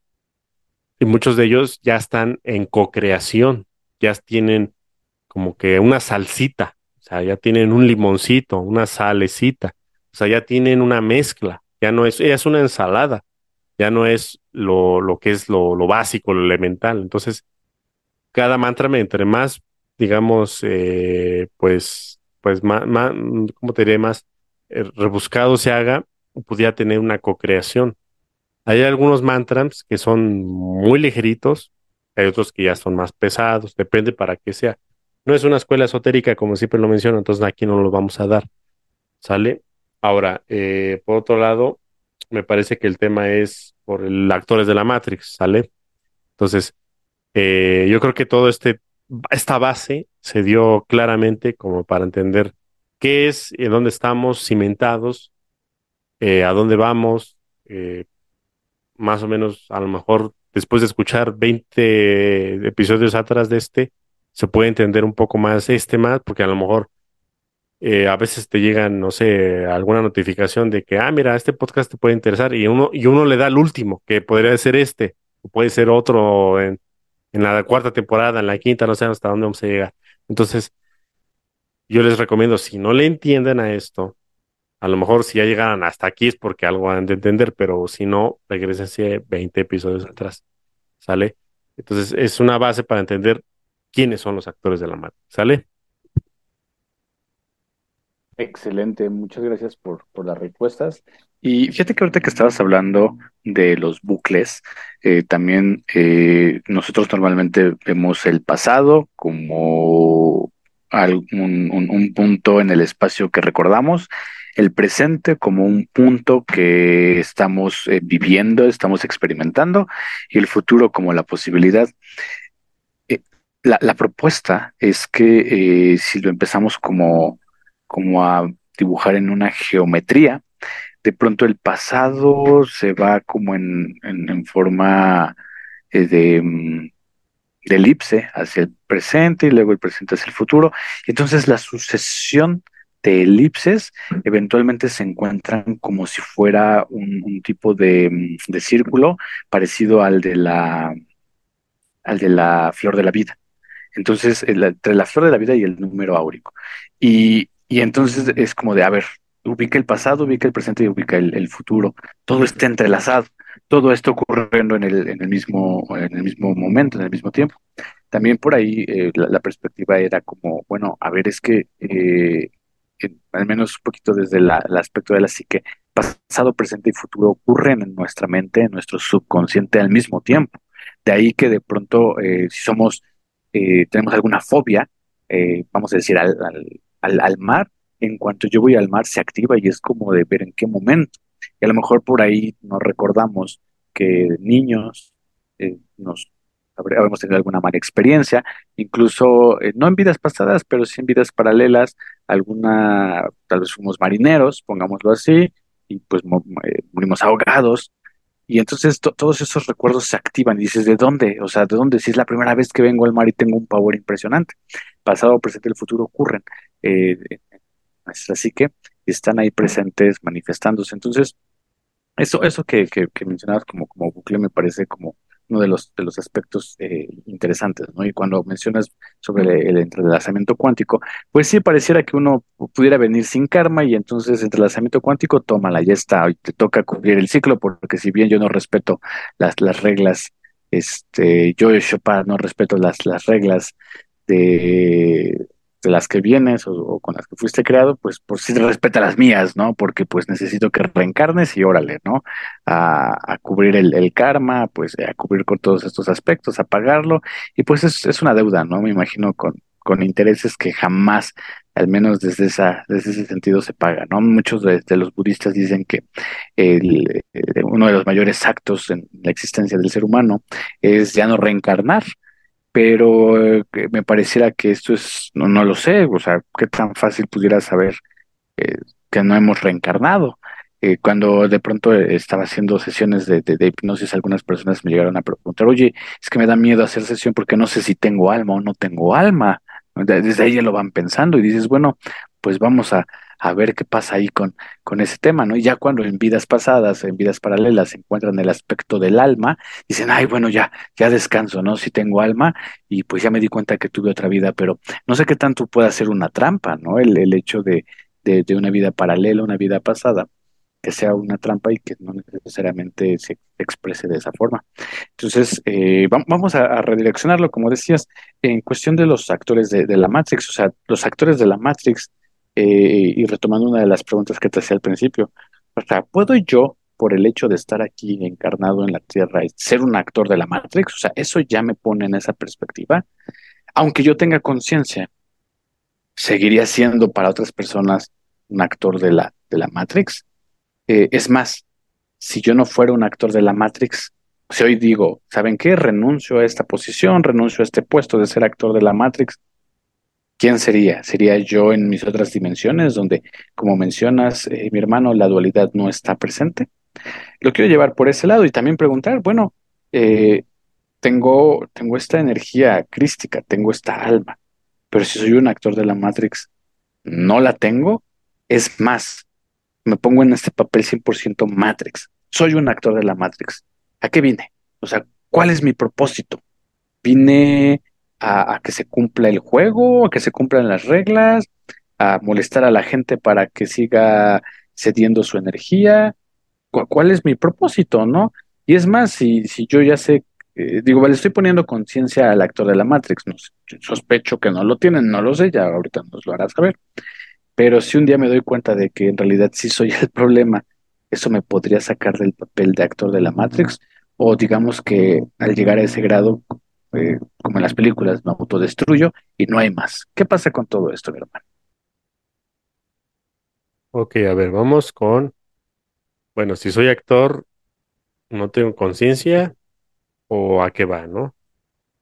y muchos de ellos ya están en co-creación, ya tienen como que una salsita, o sea, ya tienen un limoncito, una salecita, o sea, ya tienen una mezcla, ya no es, ya es una ensalada, ya no es lo, lo que es lo, lo, básico, lo elemental. Entonces, cada mantra, entre más, digamos, eh, pues, pues más, más, ¿cómo te diré? Más eh, rebuscado se haga, pudiera tener una co-creación. Hay algunos mantras que son muy ligeritos, hay otros que ya son más pesados, depende para qué sea. No es una escuela esotérica, como siempre lo menciono, entonces aquí no lo vamos a dar. ¿Sale? Ahora, eh, por otro lado, me parece que el tema es por el actores de la Matrix, ¿sale? Entonces, yo creo que todo este, esta base se dio claramente como para entender qué es, y dónde estamos cimentados, eh, a dónde vamos, eh, más o menos, a lo mejor después de escuchar 20 episodios atrás de este, se puede entender un poco más este más, porque a lo mejor eh, a veces te llegan, no sé, alguna notificación de que, ah, mira, este podcast te puede interesar y uno, y uno le da el último, que podría ser este, o puede ser otro en, en la cuarta temporada, en la quinta, no sé hasta dónde vamos a llegar. Entonces, yo les recomiendo, si no le entienden a esto, a lo mejor si ya llegaran hasta aquí es porque algo han de entender, pero si no, regresen 20 episodios atrás. ¿Sale? Entonces, es una base para entender quiénes son los actores de la madre. ¿Sale? Excelente, muchas gracias por, por, las respuestas. Y fíjate que ahorita que estabas hablando de los bucles, eh, también eh, nosotros normalmente vemos el pasado como un, punto en el espacio que recordamos, el presente como un punto que estamos eh, viviendo, estamos experimentando, y el futuro como la posibilidad. La, la, propuesta es que si lo empezamos como como a dibujar en una geometría. De pronto el pasado se va como en, en, forma eh, de, mm, de, elipse hacia el presente y luego el presente hacia el futuro. Y entonces la sucesión de elipses eventualmente se encuentran como si fuera un, tipo de, mm, de, círculo parecido al de la al de la flor de la vida. Entonces, entre la flor de la vida y el número áurico. Y y entonces es como de, a ver, ubica el pasado, ubica el presente y ubica el, futuro. Todo está entrelazado, todo está ocurriendo en el, en el, mismo, en el mismo momento, en el mismo tiempo. También por ahí eh, la, perspectiva era como, bueno, a ver, es que eh, al menos un poquito desde el aspecto de la psique, pasado, presente y futuro ocurren en nuestra mente, en nuestro subconsciente al mismo tiempo. De ahí que de pronto, eh, si somos, tenemos alguna fobia, vamos a decir, al al, al mar, en cuanto yo voy al mar se activa y es como de ver en qué momento. Y a lo mejor por ahí nos recordamos que niños eh, nos habríamos tenido alguna mala experiencia, incluso eh, no en vidas pasadas, pero sí en vidas paralelas, alguna, tal vez fuimos marineros, pongámoslo así, y pues eh, morimos ahogados. Y entonces todos esos recuerdos se activan y dices, ¿de dónde? O sea, ¿de dónde? Si es la primera vez que vengo al mar y tengo un pavor impresionante. Pasado, presente el futuro ocurren eh, así que están ahí presentes manifestándose. Entonces, eso, eso que, que, mencionabas como, como bucle me parece como uno de los, de los aspectos eh, interesantes, ¿no? Y cuando mencionas sobre el, entrelazamiento cuántico, pues sí, pareciera que uno pudiera venir sin karma y entonces entrelazamiento cuántico, tómala, ya está, y te toca cubrir el ciclo, porque si bien yo no respeto las, las reglas, este, yo, Chopin, no respeto las, las reglas de de las que vienes o, con las que fuiste creado, pues por si respeta las mías, ¿no? Porque pues necesito que reencarnes y órale, ¿no? A, cubrir el, karma, pues a cubrir con todos estos aspectos, a pagarlo, y pues es, es una deuda, ¿no? Me imagino con, con intereses que jamás, al menos desde, esa, desde ese sentido, se paga, ¿no? Muchos de, los budistas dicen que el, eh, uno de los mayores actos en la existencia del ser humano es ya no reencarnar, pero eh, me pareciera que esto es, no, no lo sé, o sea, qué tan fácil pudiera saber eh, que no hemos reencarnado. Eh, cuando de pronto estaba haciendo sesiones de, de, hipnosis, algunas personas me llegaron a preguntar, oye, es que me da miedo hacer sesión porque no sé si tengo alma o no tengo alma. Desde ahí ya lo van pensando y dices, bueno, pues vamos a, a ver qué pasa ahí con, con ese tema, ¿no? Y ya cuando en vidas pasadas, en vidas paralelas, se encuentran el aspecto del alma, dicen, ay, bueno, ya, ya descanso, ¿no? Si tengo alma, y pues ya me di cuenta que tuve otra vida, pero no sé qué tanto puede ser una trampa, ¿no? El, el hecho de, de, de una vida paralela, una vida pasada que sea una trampa y que no necesariamente se exprese de esa forma. Entonces, eh, vamos a, redireccionarlo, como decías, en cuestión de los actores de, de, la Matrix, o sea, los actores de la Matrix eh, y retomando una de las preguntas que te hacía al principio, o sea, ¿puedo yo, por el hecho de estar aquí encarnado en la Tierra, ser un actor de la Matrix? O sea, eso ya me pone en esa perspectiva. Aunque yo tenga conciencia, seguiría siendo para otras personas un actor de la, de la Matrix. Eh, es más, si yo no fuera un actor de la Matrix, si hoy digo, ¿saben qué? Renuncio a esta posición, renuncio a este puesto de ser actor de la Matrix, ¿quién sería? ¿Sería yo en mis otras dimensiones donde, como mencionas, eh, mi hermano, la dualidad no está presente? Lo quiero llevar por ese lado y también preguntar, bueno, eh, tengo, tengo esta energía crística, tengo esta alma, pero si soy un actor de la Matrix, no la tengo. Es más, me pongo en este papel 100% Matrix. Soy un actor de la Matrix. ¿A qué vine? O sea, ¿cuál es mi propósito? Vine a, que se cumpla el juego, a que se cumplan las reglas, a molestar a la gente para que siga cediendo su energía. ¿Cuál es mi propósito, no? Y es más, si, si yo ya sé, eh, digo, vale, estoy poniendo conciencia al actor de la Matrix, no, sospecho que no lo tienen, no lo sé, ya ahorita nos lo harás saber. Pero si un día me doy cuenta de que en realidad sí soy el problema, eso me podría sacar del papel de actor de la Matrix, o digamos que al llegar a ese grado, eh, como en las películas, me autodestruyo y no hay más. ¿Qué pasa con todo esto, mi hermano? Ok, a ver, vamos con, bueno, si soy actor, no tengo conciencia o a qué va, ¿no?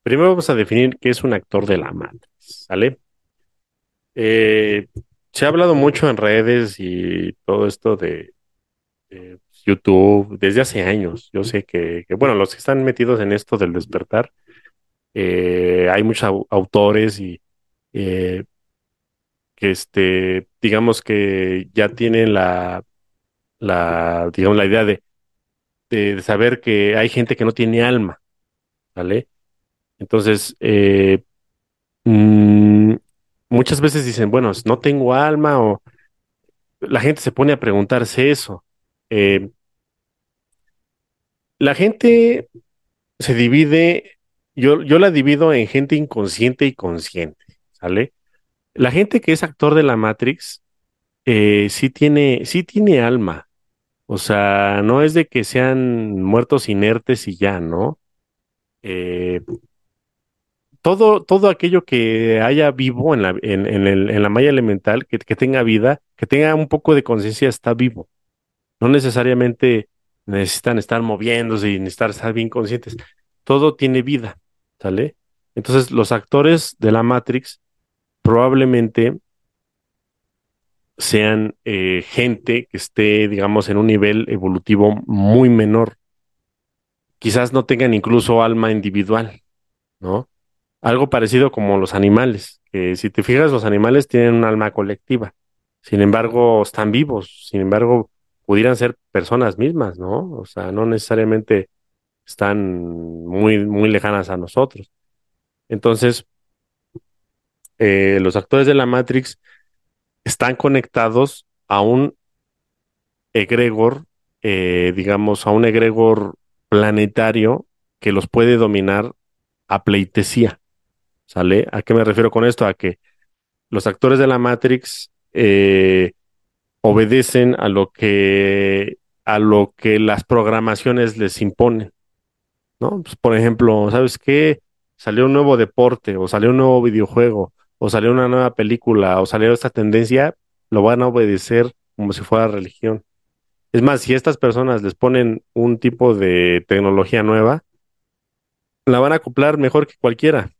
Primero vamos a definir qué es un actor de la Matrix, ¿sale? Eh, se ha hablado mucho en redes y todo esto de, YouTube desde hace años. Yo sé que, que, bueno, los que están metidos en esto del despertar, eh, hay muchos autores y eh, que este, digamos que ya tienen la, la, digamos, la idea de, de, saber que hay gente que no tiene alma, ¿vale? Entonces, eh, mm, muchas veces dicen, bueno, no tengo alma o la gente se pone a preguntarse eso. la gente se divide yo, yo la divido en gente inconsciente y consciente, ¿sale? La gente que es actor de la Matrix eh, sí tiene, sí tiene alma. O sea, no es de que sean muertos inertes y ya, ¿no? Eh, todo, todo aquello que haya vivo en la, en, el, en la malla elemental, que, que, tenga vida, que tenga un poco de conciencia, está vivo. No necesariamente necesitan estar moviéndose y necesitar estar bien conscientes. Todo tiene vida. ¿Sale? Entonces, los actores de la Matrix probablemente sean eh, gente que esté, digamos, en un nivel evolutivo muy menor. Quizás no tengan incluso alma individual, ¿no? Algo parecido como los animales, que si te fijas, los animales tienen un alma colectiva. Sin embargo, están vivos. Sin embargo, pudieran ser personas mismas, ¿no? O sea, no necesariamente están muy, muy lejanas a nosotros. Entonces, eh, los actores de la Matrix están conectados a un egregor, eh, digamos, a un egregor planetario que los puede dominar a pleitesía. ¿Sale? ¿A qué me refiero con esto? A que los actores de la Matrix eh, obedecen a lo que a lo que las programaciones les imponen. ¿No? Pues, por ejemplo, ¿sabes qué? Salió un nuevo deporte, o salió un nuevo videojuego, o salió una nueva película, o salió esta tendencia, lo van a obedecer como si fuera religión. Es más, si estas personas les ponen un tipo de tecnología nueva, la van a acoplar mejor que cualquiera.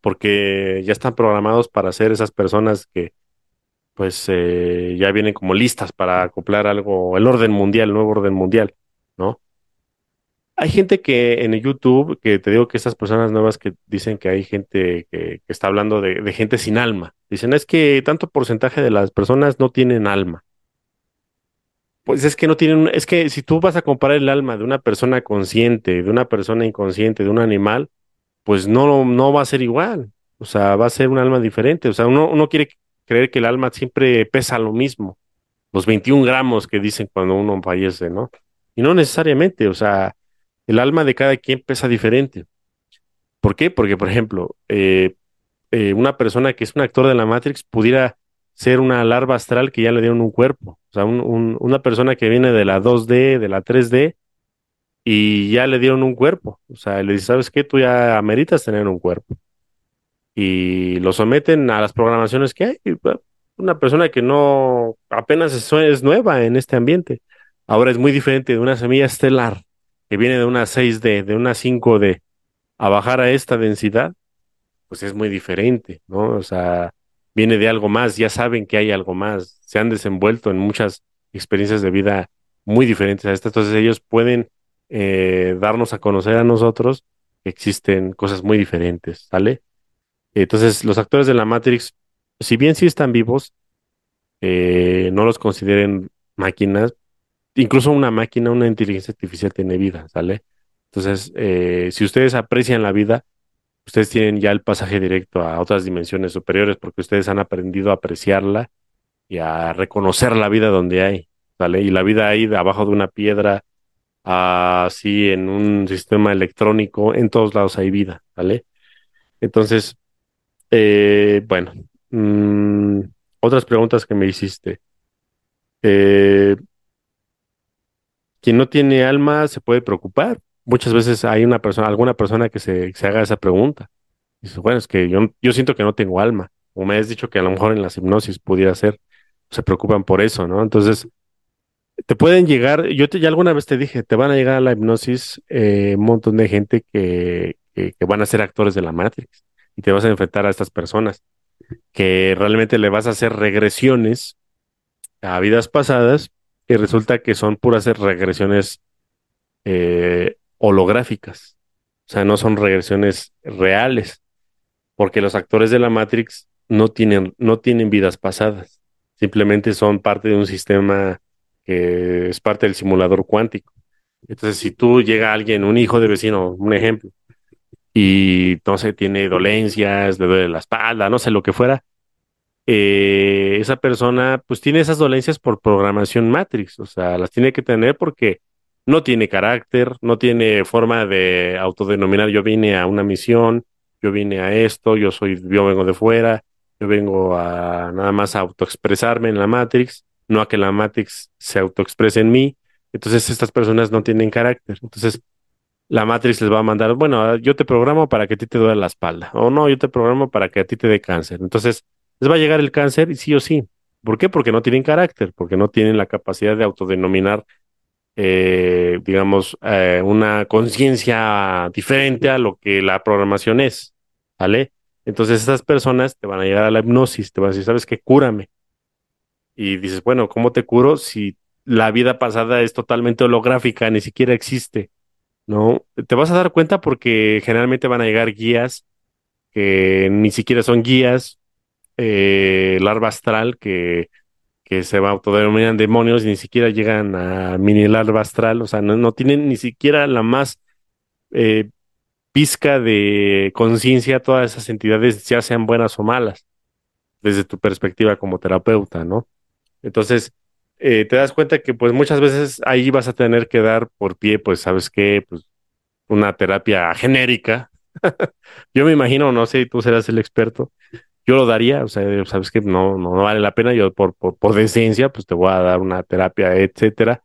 Porque ya están programados para ser esas personas que pues eh, ya vienen como listas para acoplar algo, el orden mundial, el nuevo orden mundial, ¿no? Hay gente que en YouTube, que te digo que estas personas nuevas que dicen que hay gente que, está hablando de, gente sin alma, dicen es que tanto porcentaje de las personas no tienen alma. Pues es que no tienen, es que si tú vas a comparar el alma de una persona consciente, de una persona inconsciente, de un animal, pues no, no va a ser igual. O sea, va a ser un alma diferente. O sea, uno, uno quiere creer que el alma siempre pesa lo mismo. Los 21 gramos que dicen cuando uno fallece, ¿no? Y no necesariamente, o sea, el alma de cada quien pesa diferente. ¿Por qué? Porque, por ejemplo, eh, eh, una persona que es un actor de la Matrix pudiera ser una larva astral que ya le dieron un cuerpo. O sea, una persona que viene de la 2D, de la 3D, y ya le dieron un cuerpo. O sea, le dice, ¿sabes qué? Tú ya ameritas tener un cuerpo. Y lo someten a las programaciones que hay. Una persona que no apenas es, es nueva en este ambiente. Ahora es muy diferente de una semilla estelar que viene de una 6D, de una 5D, a bajar a esta densidad, pues es muy diferente, ¿no? O sea, viene de algo más, ya saben que hay algo más, se han desenvuelto en muchas experiencias de vida muy diferentes a estas, entonces ellos pueden eh, darnos a conocer a nosotros que existen cosas muy diferentes, ¿sale? Entonces, los actores de la Matrix, si bien sí están vivos, eh, no los consideren máquinas, incluso una máquina, una inteligencia artificial tiene vida, ¿sale? Entonces, eh, si ustedes aprecian la vida, ustedes tienen ya el pasaje directo a otras dimensiones superiores porque ustedes han aprendido a apreciarla y a reconocer la vida donde hay, ¿vale? Y la vida ahí de abajo de una piedra, así en un sistema electrónico, en todos lados hay vida, ¿vale? Entonces, eh, bueno, mm, otras preguntas que me hiciste. Eh, quien no tiene alma se puede preocupar muchas veces hay una persona, alguna persona que se, haga esa pregunta. Y dice, bueno, es que yo, yo siento que no tengo alma. O me has dicho que a lo mejor en las hipnosis pudiera ser. Se preocupan por eso, ¿no? Entonces, te pueden llegar, yo te, ya alguna vez te dije, te van a llegar a la hipnosis eh, un montón de gente que, que, van a ser actores de la Matrix. Y te vas a enfrentar a estas personas que realmente le vas a hacer regresiones a vidas pasadas y resulta que son puras regresiones eh, holográficas. O sea, no son regresiones reales, porque los actores de la Matrix no tienen, no tienen vidas pasadas, simplemente son parte de un sistema que es parte del simulador cuántico. Entonces, si tú llega alguien, un hijo de vecino, un ejemplo, y no sé, tiene dolencias, le duele la espalda, no sé lo que fuera, eh, esa persona pues tiene esas dolencias por programación Matrix, o sea, las tiene que tener porque no tiene carácter, no tiene forma de autodenominar yo vine a una misión, yo vine a esto, yo soy, yo vengo de fuera, yo vengo a nada más a autoexpresarme en la Matrix, no a que la Matrix se autoexprese en mí. Entonces estas personas no tienen carácter. Entonces la Matrix les va a mandar, bueno, yo te programo para que a ti te duele la espalda, o no, yo te programo para que a ti te dé cáncer. Entonces les va a llegar el cáncer sí o sí. ¿Por qué? Porque no tienen carácter, porque no tienen la capacidad de autodenominar eh, digamos, eh, una conciencia diferente a lo que la programación es, ¿vale? Entonces esas personas te van a llegar a la hipnosis, te van a decir, ¿sabes qué? Cúrame. Y dices, bueno, ¿cómo te curo si la vida pasada es totalmente holográfica, ni siquiera existe? ¿No? Te vas a dar cuenta porque generalmente van a llegar guías que ni siquiera son guías, eh, larva astral que que se autodenominan demonios y ni siquiera llegan a mini larva astral, o sea, no, tienen ni siquiera la más eh, pizca de conciencia todas esas entidades, ya sean buenas o malas, desde tu perspectiva como terapeuta, ¿no? Entonces, eh, te das cuenta que pues muchas veces ahí vas a tener que dar por pie, pues, ¿sabes qué? Pues una terapia genérica. Yo me imagino, no sé, tú serás el experto, yo lo daría, o sea, sabes que no, no, vale la pena, yo por, por, por decencia, pues te voy a dar una terapia, etcétera,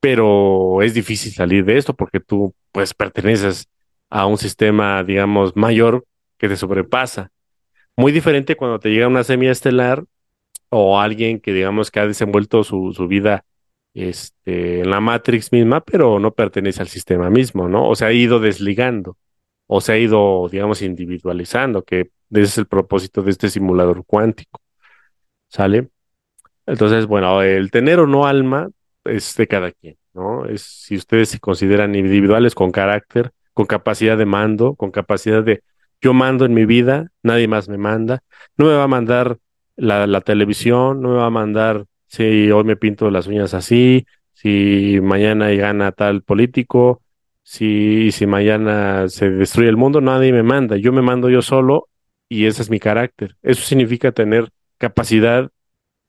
pero es difícil salir de esto porque tú, pues, perteneces a un sistema, digamos, mayor que te sobrepasa. Muy diferente cuando te llega una estelar o alguien que, digamos, que ha desenvuelto su, su vida este, en la Matrix misma, pero no pertenece al sistema mismo, ¿no? O se ha ido desligando, o se ha ido, digamos, individualizando, que ese es el propósito de este simulador cuántico. ¿Sale? Entonces, bueno, el tener o no alma es de cada quien, ¿no? Es si ustedes se consideran individuales con carácter, con capacidad de mando, con capacidad de yo mando en mi vida, nadie más me manda, no me va a mandar la, la televisión, no me va a mandar si hoy me pinto las uñas así, si mañana gana tal político, si, si mañana se destruye el mundo, nadie me manda, yo me mando yo solo y ese es mi carácter. Eso significa tener capacidad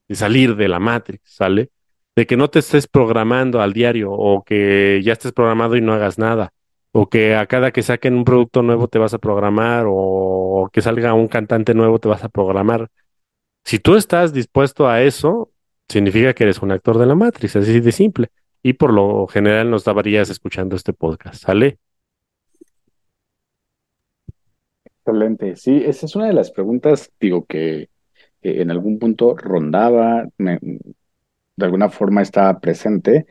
de salir de la matrix, ¿sale? De que no te estés programando al diario o que ya estés programado y no hagas nada. O que a cada que saquen un producto nuevo te vas a programar o que salga un cantante nuevo te vas a programar. Si tú estás dispuesto a eso, significa que eres un actor de la matriz, así de simple. Y por lo general nos estarías escuchando este podcast, ¿sale? Excelente. Sí, esa es una de las preguntas, digo, que, en algún punto rondaba, de alguna forma estaba presente,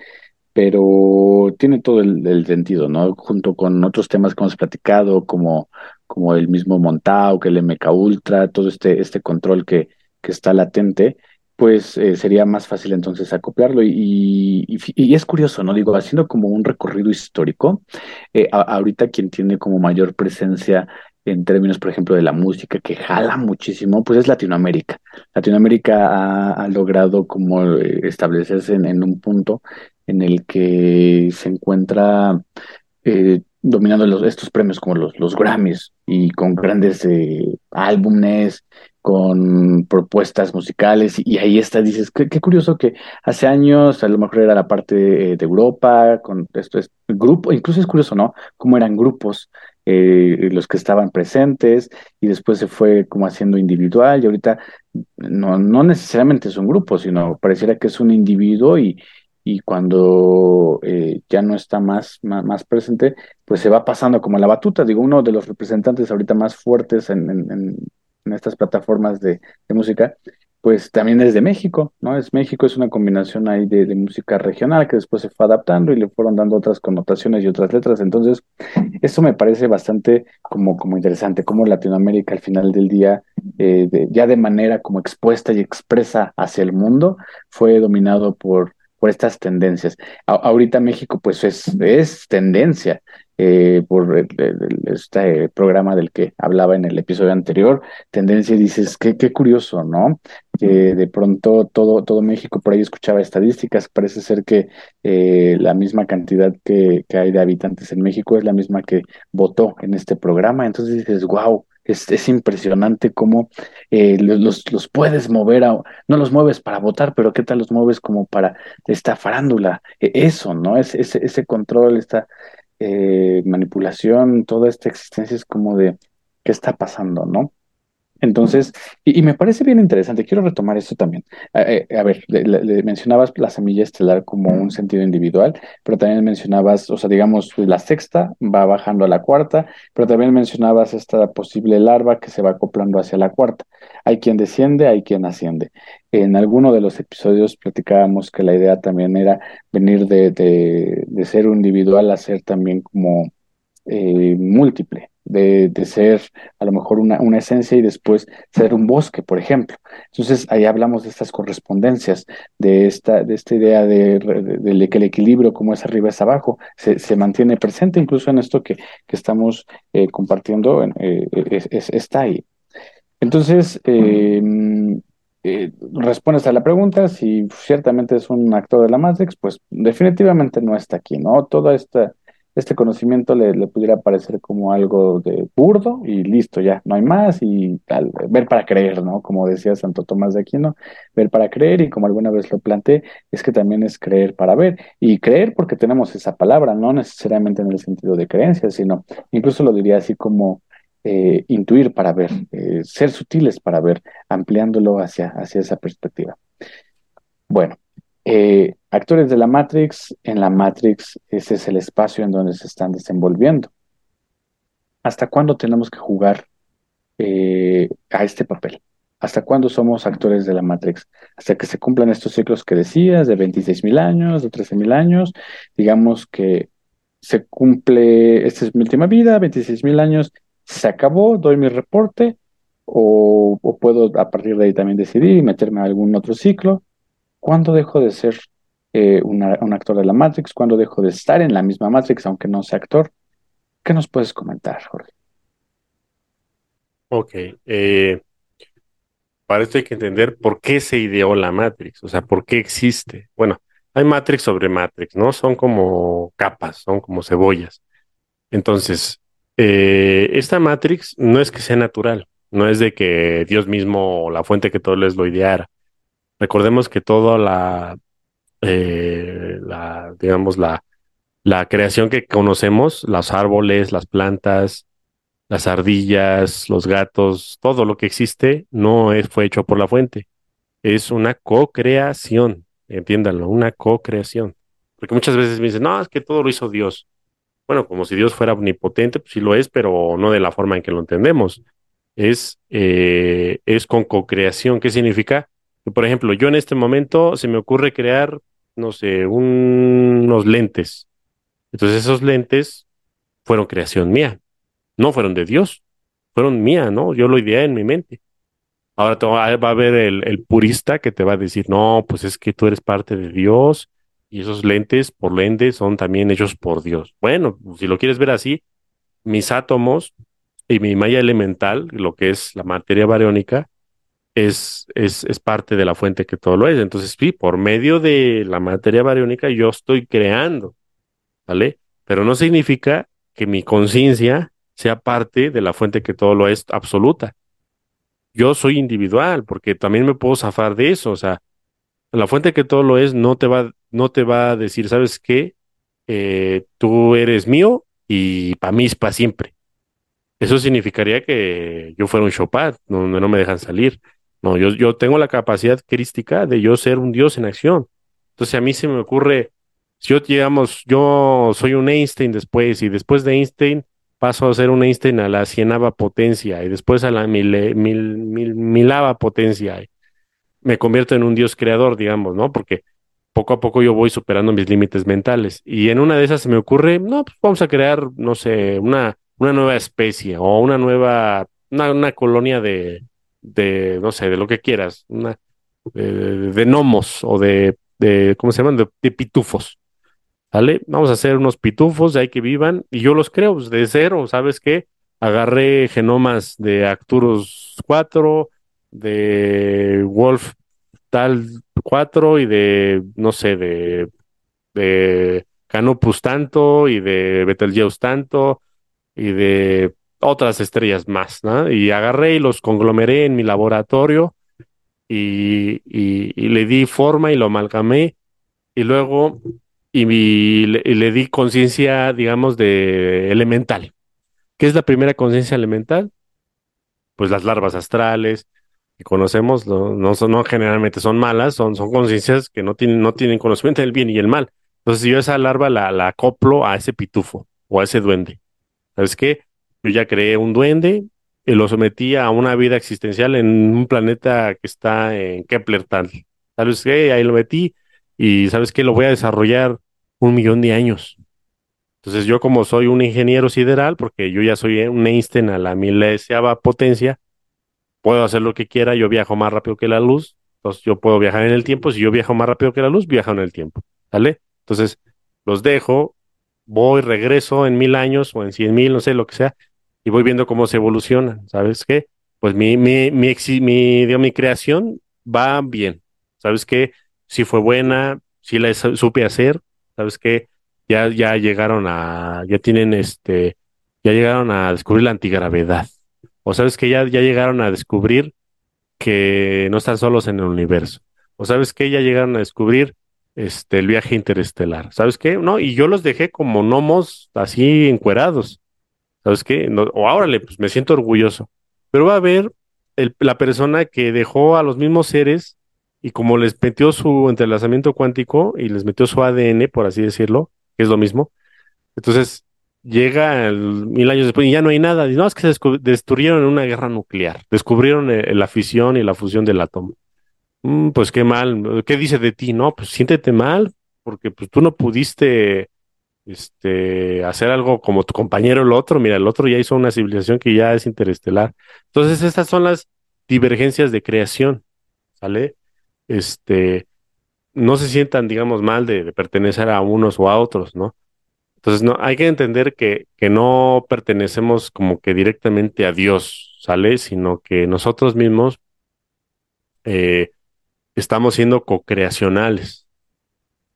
pero tiene todo el, sentido, ¿no? Junto con otros temas que hemos platicado, como, como el mismo Montao, que el MK Ultra, todo este, este control que, que está latente, pues eh, sería más fácil entonces acoplarlo. Y, y, es curioso, ¿no? Digo, haciendo como un recorrido histórico, eh, ahorita quien tiene como mayor presencia en términos, por ejemplo, de la música, que jala muchísimo, pues es Latinoamérica. Latinoamérica ha, logrado como eh, establecerse en, un punto en el que se encuentra eh, dominando los, estos premios como los, los Grammys y con grandes eh, álbumes, con propuestas musicales y, ahí está, dices, qué, curioso que hace años a lo mejor era la parte de, Europa, con esto es grupo, incluso es curioso, ¿no? Cómo eran grupos eh, los que estaban presentes y después se fue como haciendo individual y ahorita no, no necesariamente es un grupo, sino pareciera que es un individuo y, y cuando eh, ya no está más, más, presente, pues se va pasando como la batuta. Digo, uno de los representantes ahorita más fuertes en, en, estas plataformas de, de, música pues también es de México, ¿no? Es México, es una combinación ahí de, música regional que después se fue adaptando y le fueron dando otras connotaciones y otras letras. Entonces, eso me parece bastante como, como interesante, como Latinoamérica al final del día, eh, ya de manera como expuesta y expresa hacia el mundo, fue dominado por, por estas tendencias. ahorita México pues es, es tendencia eh, por este programa del que hablaba en el episodio anterior, tendencia dices, qué, qué curioso, ¿no? Que de pronto todo, todo México, por ahí escuchaba estadísticas, parece ser que eh, la misma cantidad que, que hay de habitantes en México es la misma que votó en este programa, entonces dices, wow, es, impresionante cómo eh, los, los, puedes mover, a, no los mueves para votar, pero qué tal los mueves como para esta farándula, e, eso, ¿no? Es, ese, ese control, esta eh, manipulación, toda esta existencia es como de qué está pasando, ¿no? Entonces, y, me parece bien interesante, quiero retomar esto también. Eh, a ver, le, mencionabas la semilla estelar como un sentido individual, pero también mencionabas, o sea, digamos, la sexta va bajando a la cuarta, pero también mencionabas esta posible larva que se va acoplando hacia la cuarta. Hay quien desciende, hay quien asciende. En alguno de los episodios platicábamos que la idea también era venir de, de, ser un individual a ser también como eh, múltiple de, ser a lo mejor una, una, esencia y después ser un bosque, por ejemplo. Entonces ahí hablamos de estas correspondencias, de esta, de esta idea de, que el equilibrio como es arriba es abajo, se, se mantiene presente incluso en esto que, que estamos eh, compartiendo, eh, está ahí. Entonces, em, eh, respondes a la pregunta, si ciertamente es un actor de la Matrix, pues definitivamente no está aquí, ¿no? Todo esta, este conocimiento le, pudiera parecer como algo de burdo y listo, ya, no hay más y tal, ver para creer, ¿no? Como decía Santo Tomás de Aquino, ver para creer y como alguna vez lo planteé, es que también es creer para ver y creer porque tenemos esa palabra, no necesariamente en el sentido de creencia, sino incluso lo diría así como eh, intuir para ver, eh, ser sutiles para ver, ampliándolo hacia, hacia esa perspectiva. Bueno, eh, actores de la Matrix, en la Matrix ese es el espacio en donde se están desenvolviendo. ¿Hasta cuándo tenemos que jugar a este papel? ¿Hasta cuándo somos actores de la Matrix? Hasta que se cumplan estos ciclos que decías, de 26 mil años, de 13 mil años, digamos que se cumple, esta es mi última vida, 26 mil años, se acabó, doy mi reporte o, puedo a partir de ahí también decidir y meterme a algún otro ciclo. ¿Cuándo dejo de ser eh, un actor de la Matrix? ¿Cuándo dejo de estar en la misma Matrix aunque no sea actor? ¿Qué nos puedes comentar, Jorge? Ok. Eh, para esto hay que entender por qué se ideó la Matrix, o sea, por qué existe. Bueno, hay Matrix sobre Matrix, ¿no? Son como capas, son como cebollas. Entonces, eh, esta Matrix no es que sea natural, no es de que Dios mismo, la fuente que todo es lo ideara. Recordemos que toda la, eh, la digamos, la, la creación que conocemos, los árboles, las plantas, las ardillas, los gatos, todo lo que existe no es, fue hecho por la fuente. Es una co-creación, entiéndanlo, una co-creación. Porque muchas veces me dicen, no, es que todo lo hizo Dios bueno, como si Dios fuera omnipotente, pues sí lo es, pero no de la forma en que lo entendemos. Es, eh, es con co-creación. ¿Qué significa? Por ejemplo, yo en este momento se me ocurre crear, no sé, unos lentes. Entonces esos lentes fueron creación mía, no fueron de Dios, fueron mía, ¿no? Yo lo ideé en mi mente. Ahora va a haber el, el, purista que te va a decir, no, pues es que tú eres parte de Dios y esos lentes por lentes son también hechos por Dios. Bueno, si lo quieres ver así, mis átomos y mi malla elemental, lo que es la materia bariónica, es, es, es, parte de la fuente que todo lo es. Entonces, sí, por medio de la materia bariónica yo estoy creando, ¿vale? Pero no significa que mi conciencia sea parte de la fuente que todo lo es absoluta. Yo soy individual, porque también me puedo zafar de eso, o sea, la fuente que todo lo es no te va, no te va a decir, ¿sabes qué? Eh, tú eres mío y para mí es para siempre. Eso significaría que yo fuera un Chopin, donde no me dejan salir. No, yo, yo tengo la capacidad crística de yo ser un dios en acción. Entonces a mí se me ocurre, si yo digamos, yo soy un Einstein después y después de Einstein paso a ser un Einstein a la cienava potencia y después a la mil, mil, mil, milava potencia me convierto en un dios creador, digamos, ¿no? Porque poco a poco yo voy superando mis límites mentales. Y en una de esas se me ocurre, no, pues vamos a crear, no sé, una, una nueva especie o una nueva, una, colonia de, de, no sé, de lo que quieras, de, de gnomos o de, de, ¿cómo se llaman? De, pitufos. ¿Vale? Vamos a hacer unos pitufos de ahí que vivan y yo los creo pues, de cero, ¿sabes qué? Agarré genomas de Arcturus 4, de Wolf tal 4 y de, no sé, de, de Canopus tanto y de Betelgeuse tanto y de otras estrellas más, ¿no? Y agarré y los conglomeré en mi laboratorio y, le di forma y lo amalgamé y luego y, le, di conciencia, digamos, de elemental. ¿Qué es la primera conciencia elemental? Pues las larvas astrales, que conocemos no, no, generalmente son malas, son, conciencias que no tienen, no tienen conocimiento del bien y el mal. Entonces yo esa larva la, la acoplo a ese pitufo o a ese duende. ¿Sabes qué? Yo ya creé un duende y lo sometí a una vida existencial en un planeta que está en Kepler tal. ¿Sabes qué? Ahí lo metí y ¿sabes qué? Lo voy a desarrollar un millón de años. Entonces yo como soy un ingeniero sideral, porque yo ya soy un Einstein a la mileseava potencia, puedo hacer lo que quiera, yo viajo más rápido que la luz, entonces yo puedo viajar en el tiempo, si yo viajo más rápido que la luz, viajo en el tiempo, ¿vale? Entonces los dejo, voy, regreso en mil años o en cien mil, no sé, lo que sea, y voy viendo cómo se evolucionan, ¿sabes qué? Pues mi, mi, mi, mi, mi creación va bien. ¿Sabes qué? Si fue buena, si la supe hacer, ¿sabes qué? Ya, ya llegaron a, ya tienen este, ya llegaron a descubrir la antigravedad. O sabes que ya, ya llegaron a descubrir que no están solos en el universo. O sabes que ya llegaron a descubrir este, el viaje interestelar. ¿Sabes qué? No, y yo los dejé como gnomos así encuerados. ¿Sabes qué? O ahora pues me siento orgulloso. Pero va a haber la persona que dejó a los mismos seres y como les metió su entrelazamiento cuántico y les metió su ADN, por así decirlo, que es lo mismo. Entonces llega mil años después y ya no hay nada. No, es que se destruyeron en una guerra nuclear. Descubrieron eh, la fisión y la fusión del átomo. Mm, pues qué mal. ¿Qué dice de ti? No, pues siéntete mal porque pues tú no pudiste este, hacer algo como tu compañero el otro. Mira, el otro ya hizo una civilización que ya es interestelar. Entonces, estas son las divergencias de creación, ¿sale? Este, no se sientan, digamos, mal de, pertenecer a unos o a otros, ¿no? Entonces, no, hay que entender que, que no pertenecemos como que directamente a Dios, ¿sale? Sino que nosotros mismos eh, estamos siendo co-creacionales.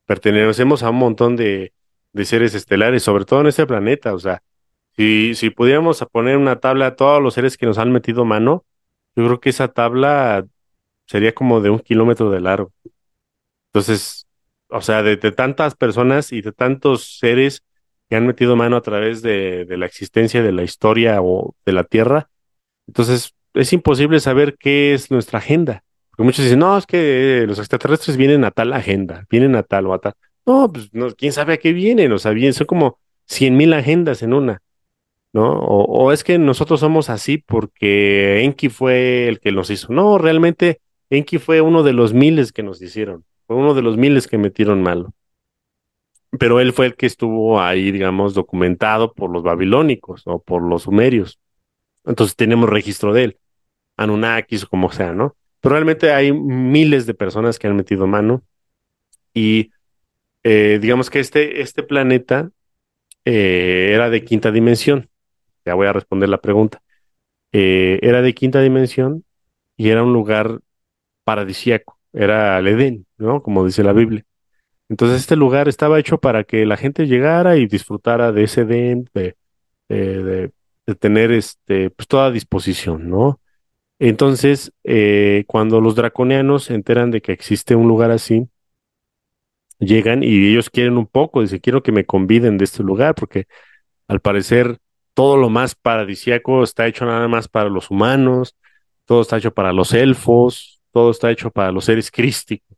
Pertenecemos a un montón de, de seres estelares, sobre todo en este planeta. O sea, si, si pudiéramos poner una tabla a todos los seres que nos han metido mano, yo creo que esa tabla sería como de un kilómetro de largo. Entonces, o sea, de, tantas personas y de tantos seres que han metido mano a través de, de la existencia de la historia o de la Tierra, entonces es imposible saber qué es nuestra agenda. Porque muchos dicen, no, es que los extraterrestres vienen a tal agenda, vienen a tal o a tal. No, pues quién sabe a qué vienen, o sea, son como cien mil agendas en una, ¿no? O, es que nosotros somos así porque Enki fue el que nos hizo. No, realmente Enki fue uno de los miles que nos hicieron, fue uno de los miles que metieron malo. Pero él fue el que estuvo ahí, digamos, documentado por los babilónicos o por los sumerios. Entonces tenemos registro de él, Anunnakis o como sea, ¿no? Pero realmente hay miles de personas que han metido mano y eh, digamos que este, este planeta eh, era de quinta dimensión. Ya voy a responder la pregunta. Eh, era de quinta dimensión y era un lugar paradisíaco. Era el Edén, ¿no? Como dice la Biblia. Entonces este lugar estaba hecho para que la gente llegara y disfrutara de ese Edén, de, de, tener este, pues toda disposición, ¿no? Entonces, cuando los draconianos se enteran de que existe un lugar así, llegan y ellos quieren un poco, dice, quiero que me conviden de este lugar, porque al parecer todo lo más paradisiaco está hecho nada más para los humanos, todo está hecho para los elfos, todo está hecho para los seres crísticos.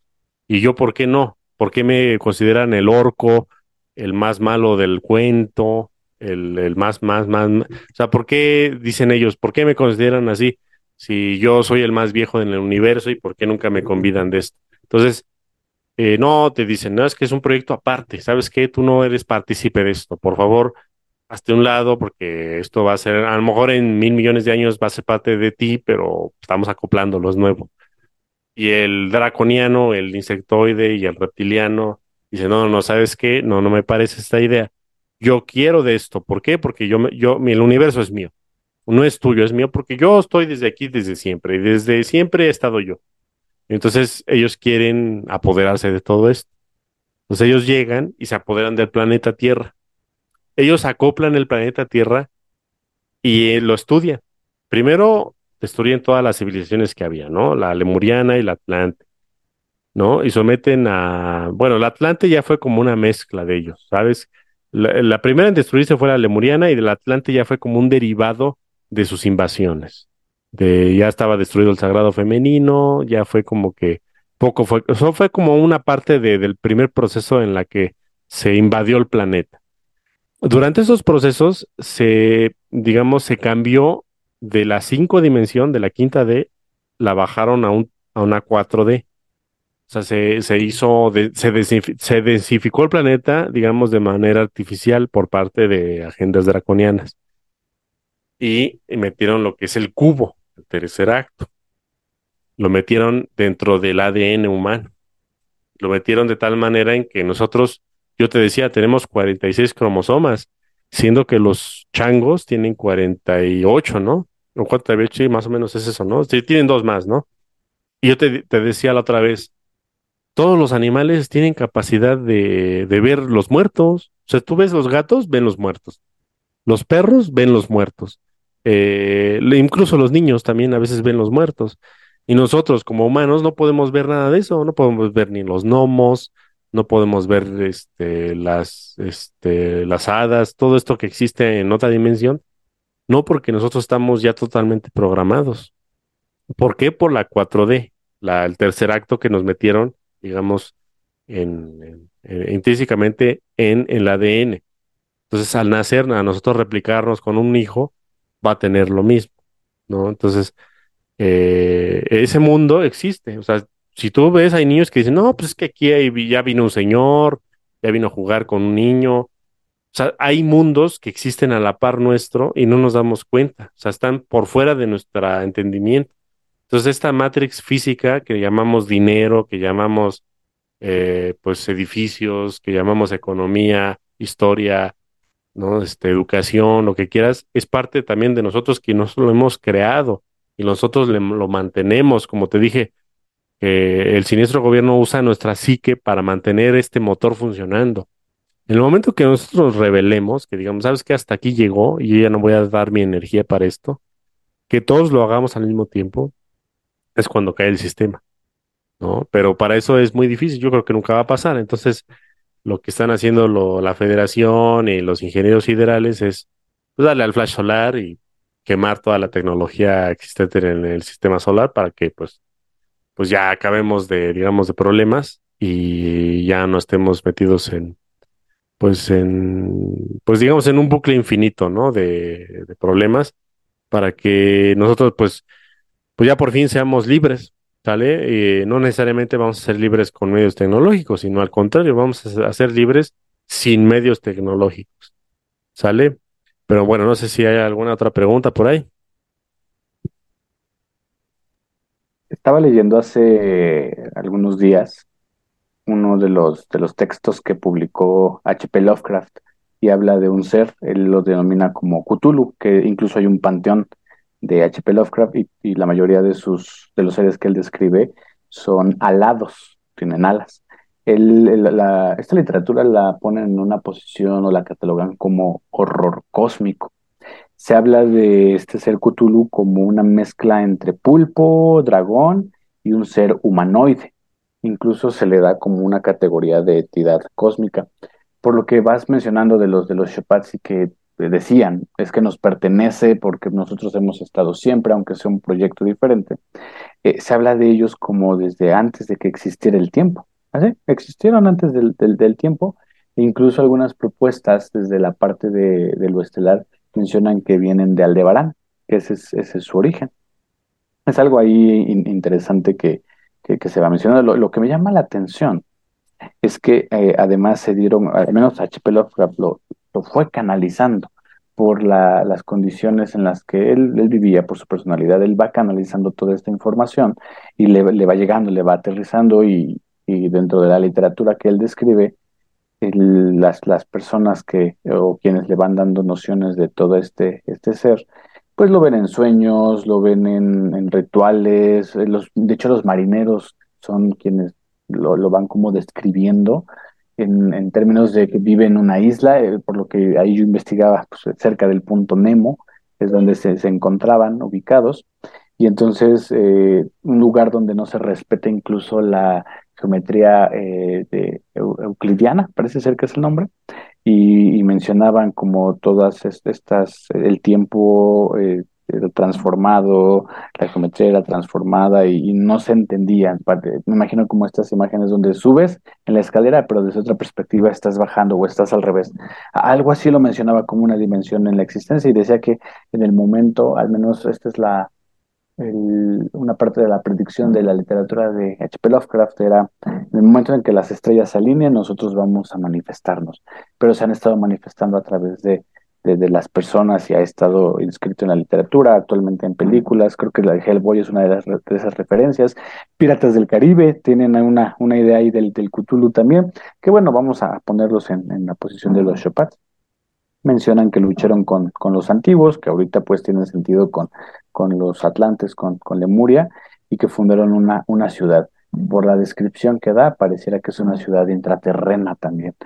Y yo, ¿por qué no? ¿Por qué me consideran el orco, el más malo del cuento, el, el más, más, más, O sea, ¿por qué dicen ellos, por qué me consideran así? Si yo soy el más viejo en el universo y por qué nunca me convidan de esto. Entonces, eh, no, te dicen, no, es que es un proyecto aparte, ¿sabes qué? Tú no eres partícipe de esto, por favor, hazte un lado porque esto va a ser, a lo mejor en mil millones de años va a ser parte de ti, pero estamos acoplándolo, es nuevo. Y el draconiano, el insectoide y el reptiliano dice, no, no, ¿sabes qué? No, no me parece esta idea. Yo quiero de esto, ¿por qué? Porque yo, yo, el universo es mío, no es tuyo, es mío, porque yo estoy desde aquí, desde siempre, y desde siempre he estado yo. Entonces ellos quieren apoderarse de todo esto. Entonces ellos llegan y se apoderan del planeta Tierra. Ellos acoplan el planeta Tierra y eh, lo estudian. Primero destruyen todas las civilizaciones que había, ¿no? La lemuriana y la atlante, ¿no? Y someten a, bueno, la atlante ya fue como una mezcla de ellos, ¿sabes? La, la primera en destruirse fue la lemuriana y la atlante ya fue como un derivado de sus invasiones ya estaba destruido el sagrado femenino, ya fue como que poco fue, eso fue como una parte del primer proceso en la que se invadió el planeta. Durante esos procesos se, digamos, se cambió de la 5 dimensión, de la quinta D, la bajaron a, un, a una 4D. O sea, se, se hizo, se, se densificó el planeta, digamos, de manera artificial por parte de agendas draconianas. Y metieron lo que es el cubo, el tercer acto. Lo metieron dentro del ADN humano. Lo metieron de tal manera en que nosotros, yo te decía, tenemos 46 cromosomas, siendo que los changos tienen 48, ¿no? O 48, más o menos es eso, ¿no? Sí, tienen dos más, ¿no? Y yo te, decía la otra vez, todos los animales tienen capacidad de, de ver los muertos. O sea, tú ves los gatos, ven los muertos. Los perros ven los muertos. Eh, incluso los niños también a veces ven los muertos. Y nosotros como humanos no podemos ver nada de eso, no podemos ver ni los gnomos, no podemos ver este, las, este, las hadas, todo esto que existe en otra dimensión, no porque nosotros estamos ya totalmente programados. ¿Por qué? Por la 4D, la, el tercer acto que nos metieron, digamos, en, intrínsecamente en el ADN. Entonces, al nacer, a nosotros replicarnos con un hijo, va a tener lo mismo, ¿no? Entonces, eh, ese mundo existe. O sea, si tú ves, hay niños que dicen, no, pues es que aquí ya vino un señor, ya vino a jugar con un niño. O sea, hay mundos que existen a la par nuestro y no nos damos cuenta. O sea, están por fuera de nuestro entendimiento. Entonces, esta matrix física que llamamos dinero, que llamamos eh, pues edificios, que llamamos economía, historia, ¿no? Este, educación, lo que quieras, es parte también de nosotros que nosotros lo hemos creado y nosotros lo mantenemos, como te dije, que el siniestro gobierno usa nuestra psique para mantener este motor funcionando. En el momento que nosotros revelemos, que digamos, sabes que hasta aquí llegó y yo ya no voy a dar mi energía para esto, que todos lo hagamos al mismo tiempo, es cuando cae el sistema, ¿no? Pero para eso es muy difícil, yo creo que nunca va a pasar. Entonces, lo que están haciendo la federación y los ingenieros siderales es pues, darle al flash solar y quemar toda la tecnología existente en el sistema solar para que pues, pues ya acabemos de, digamos, de problemas y ya no estemos metidos en, pues en, pues digamos, en un bucle infinito, ¿no? De, de problemas para que nosotros, pues, pues ya por fin seamos libres, ¿sale? Eh, no necesariamente vamos a ser libres con medios tecnológicos, sino al contrario, vamos a ser libres sin medios tecnológicos, ¿sale? Pero bueno, no sé si hay alguna otra pregunta por ahí. Estaba leyendo hace algunos días uno de los, de los textos que publicó H.P. Lovecraft y habla de un ser, él lo denomina como Cthulhu, que incluso hay un panteón de H.P. Lovecraft y, la mayoría de, sus, de los seres que él describe son alados, tienen alas. esta literatura la ponen en una posición o la catalogan como horror cósmico. Se habla de este ser Cthulhu como una mezcla entre pulpo, dragón y un ser humanoide. Incluso se le da como una categoría de entidad cósmica. Por lo que vas mencionando de los de los y que decían, es que nos pertenece porque nosotros hemos estado siempre, aunque sea un proyecto diferente, eh, se habla de ellos como desde antes de que existiera el tiempo. ¿Así? Existieron antes del, del, tiempo e incluso algunas propuestas desde la parte de, lo estelar mencionan que vienen de Aldebarán, que ese es, ese es su origen. Es algo ahí interesante que, que, se va mencionando. Lo, que me llama la atención es que eh, además se dieron, al menos H.P. Lovecraft lo, lo fue canalizando por las condiciones en las que él, vivía, por su personalidad, él va canalizando toda esta información y le, va llegando, le va aterrizando y, dentro de la literatura que él describe, las, las personas que o quienes le van dando nociones de todo este, este ser, pues lo ven en sueños, lo ven en, rituales, eh, de hecho los marineros son quienes lo van como describiendo en, términos de que vive en una isla, eh, por lo que ahí yo investigaba pues, cerca del punto Nemo, es donde se, encontraban ubicados, y entonces eh, un lugar donde no se respeta incluso la geometría eh, de euclidiana, parece ser que es el nombre, y, y mencionaban como todas estas, el tiempo transformado, la geometría era transformada y, no se entendía. Me imagino como estas imágenes donde subes en la escalera, pero desde otra perspectiva estás bajando o estás al revés. Algo así lo mencionaba como una dimensión en la existencia y decía que en el momento, al menos esta es la una parte de la predicción de la literatura de H.P. Lovecraft era en el momento en que las estrellas se alinean, nosotros vamos a manifestarnos, pero se han estado manifestando a través de de, las personas y ha estado inscrito en la literatura, actualmente en películas, creo que la de Hellboy es una de, las, esas referencias, Piratas del Caribe tienen una, una idea ahí del, del Cthulhu también, que bueno, vamos a ponerlos en, la posición de los Chopats. Mencionan que lucharon con, con los antiguos, que ahorita pues tiene sentido con, con los atlantes, con, con Lemuria, y que fundaron una, una ciudad. Por la descripción que da, pareciera que es una ciudad intraterrena también.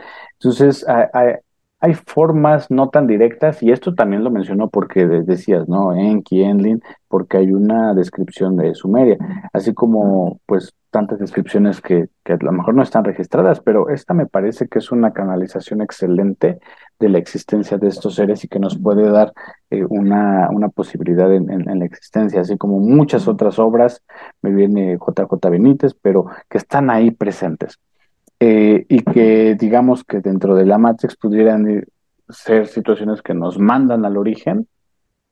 Entonces, hay, hay formas no tan directas, y esto también lo mencionó porque decías, ¿no? Enki, Enlil, porque hay una descripción de Sumeria, así como pues tantas descripciones que, que, a lo mejor no están registradas, pero esta me parece que es una canalización excelente de la existencia de estos seres y que nos puede dar eh, una, una posibilidad en, en, la existencia, así como muchas otras obras, me viene JJ Benítez, pero que están ahí presentes. Eh, y que digamos que dentro de la Matrix pudieran ser situaciones que nos mandan al origen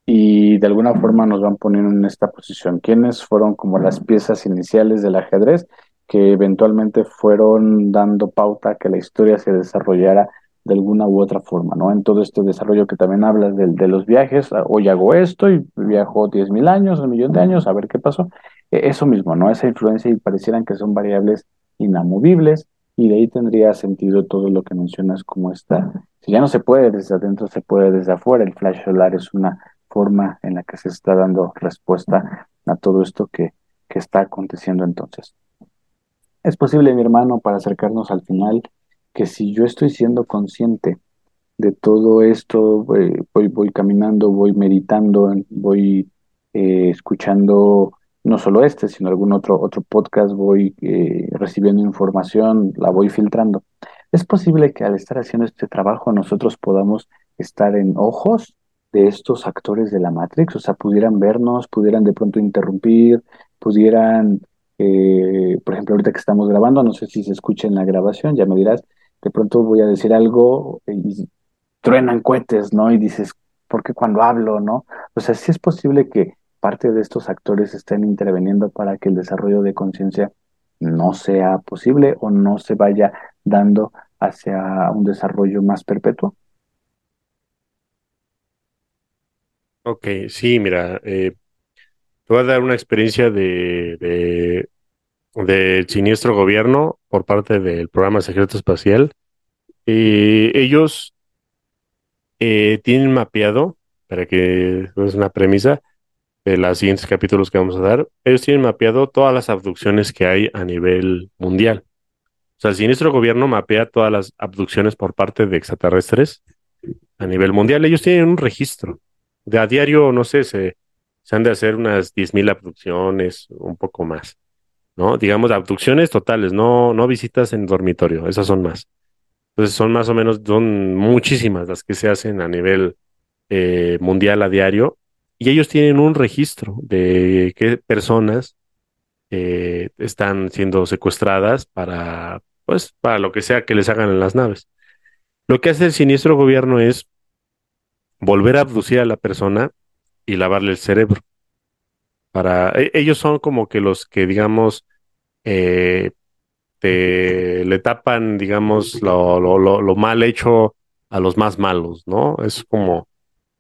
y de alguna forma nos van poniendo en esta posición. ¿Quiénes fueron como las piezas iniciales del ajedrez que eventualmente fueron dando pauta a que la historia se desarrollara de alguna u otra forma, ¿no? En todo este desarrollo que también hablas de, de los viajes, ah, hoy hago esto y viajo 10 mil años, un millón de años, a ver qué pasó. E, eso mismo, ¿no? Esa influencia y parecieran que son variables inamovibles y de ahí tendría sentido todo lo que mencionas como está. Si ya no se puede desde adentro, se puede desde afuera. El flash solar es una forma en la que se está dando respuesta a todo esto que, que está aconteciendo entonces. Es posible, mi hermano, para acercarnos al final, que si yo estoy siendo consciente de todo esto, voy, voy, caminando, voy meditando, voy eh, escuchando no solo este, sino algún otro, otro podcast, voy eh, recibiendo información, la voy filtrando. Es posible que al estar haciendo este trabajo nosotros podamos estar en ojos de estos actores de la Matrix, o sea, pudieran vernos, pudieran de pronto interrumpir, pudieran, eh, por ejemplo, ahorita que estamos grabando, no sé si se escucha en la grabación, ya me dirás, de pronto voy a decir algo y truenan cohetes, ¿no? Y dices, ¿por qué cuando hablo, no? O sea, sí es posible que parte de estos actores estén interviniendo para que el desarrollo de conciencia no sea posible o no se vaya dando hacia un desarrollo más perpetuo? Ok, sí, mira, eh, te voy a dar una experiencia de, de, del siniestro gobierno por parte del programa secreto espacial. y ellos eh, tienen mapeado, para que es una premisa, de los siguientes capítulos que vamos a dar, ellos tienen mapeado todas las abducciones que hay a nivel mundial. O sea, el siniestro gobierno mapea todas las abducciones por parte de extraterrestres a nivel mundial. Ellos tienen un registro. De a diario, no sé, se, se han de hacer unas 10.000 abducciones, un poco más. ¿No? Digamos, abducciones totales, no, no visitas en dormitorio, esas son más. Entonces son más o menos, son muchísimas las que se hacen a nivel eh, mundial a diario y ellos tienen un registro de qué personas eh, están siendo secuestradas para, pues, para lo que sea que les hagan en las naves. Lo que hace el siniestro gobierno es volver a abducir a la persona y lavarle el cerebro. Para, e, ellos son como que los que, digamos, eh, le tapan, digamos, lo, lo, lo mal hecho a los más malos, ¿no? Es como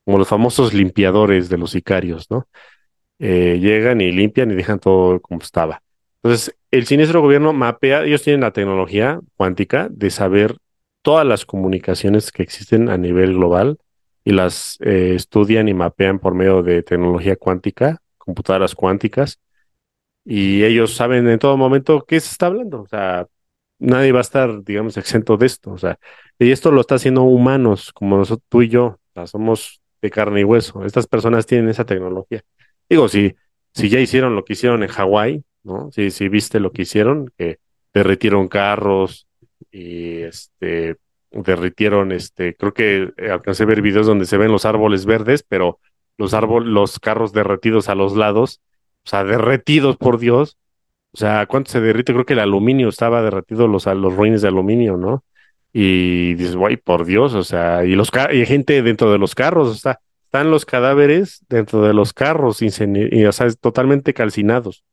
como los famosos limpiadores de los sicarios, ¿no? Eh, llegan y limpian y dejan todo como estaba. Entonces, el siniestro gobierno mapea, ellos tienen la tecnología cuántica de saber todas las comunicaciones que existen a nivel global y las eh, estudian y mapean por medio de tecnología cuántica, computadoras cuánticas, y ellos saben en todo momento qué se está hablando. O sea, nadie va a estar, digamos, exento de esto. O sea, y esto lo está haciendo humanos como nosotros, tú y yo. Somos de carne y hueso. Estas personas tienen esa tecnología. Digo, si, si ya hicieron lo que hicieron en Hawái, ¿no? Si, si viste lo que hicieron, que derritieron carros y este derritieron, este, creo que alcancé a ver videos donde se ven los árboles verdes, pero los árboles, los carros derretidos a los lados, o sea, derretidos por Dios. O sea, ¿cuánto se derrite? Creo que el aluminio estaba derretido, los, los ruines de aluminio, ¿no? Y dices, guay, por Dios, o sea, y los y hay gente dentro de los carros, o sea, están los cadáveres dentro de los carros, y, o sea, totalmente calcinados.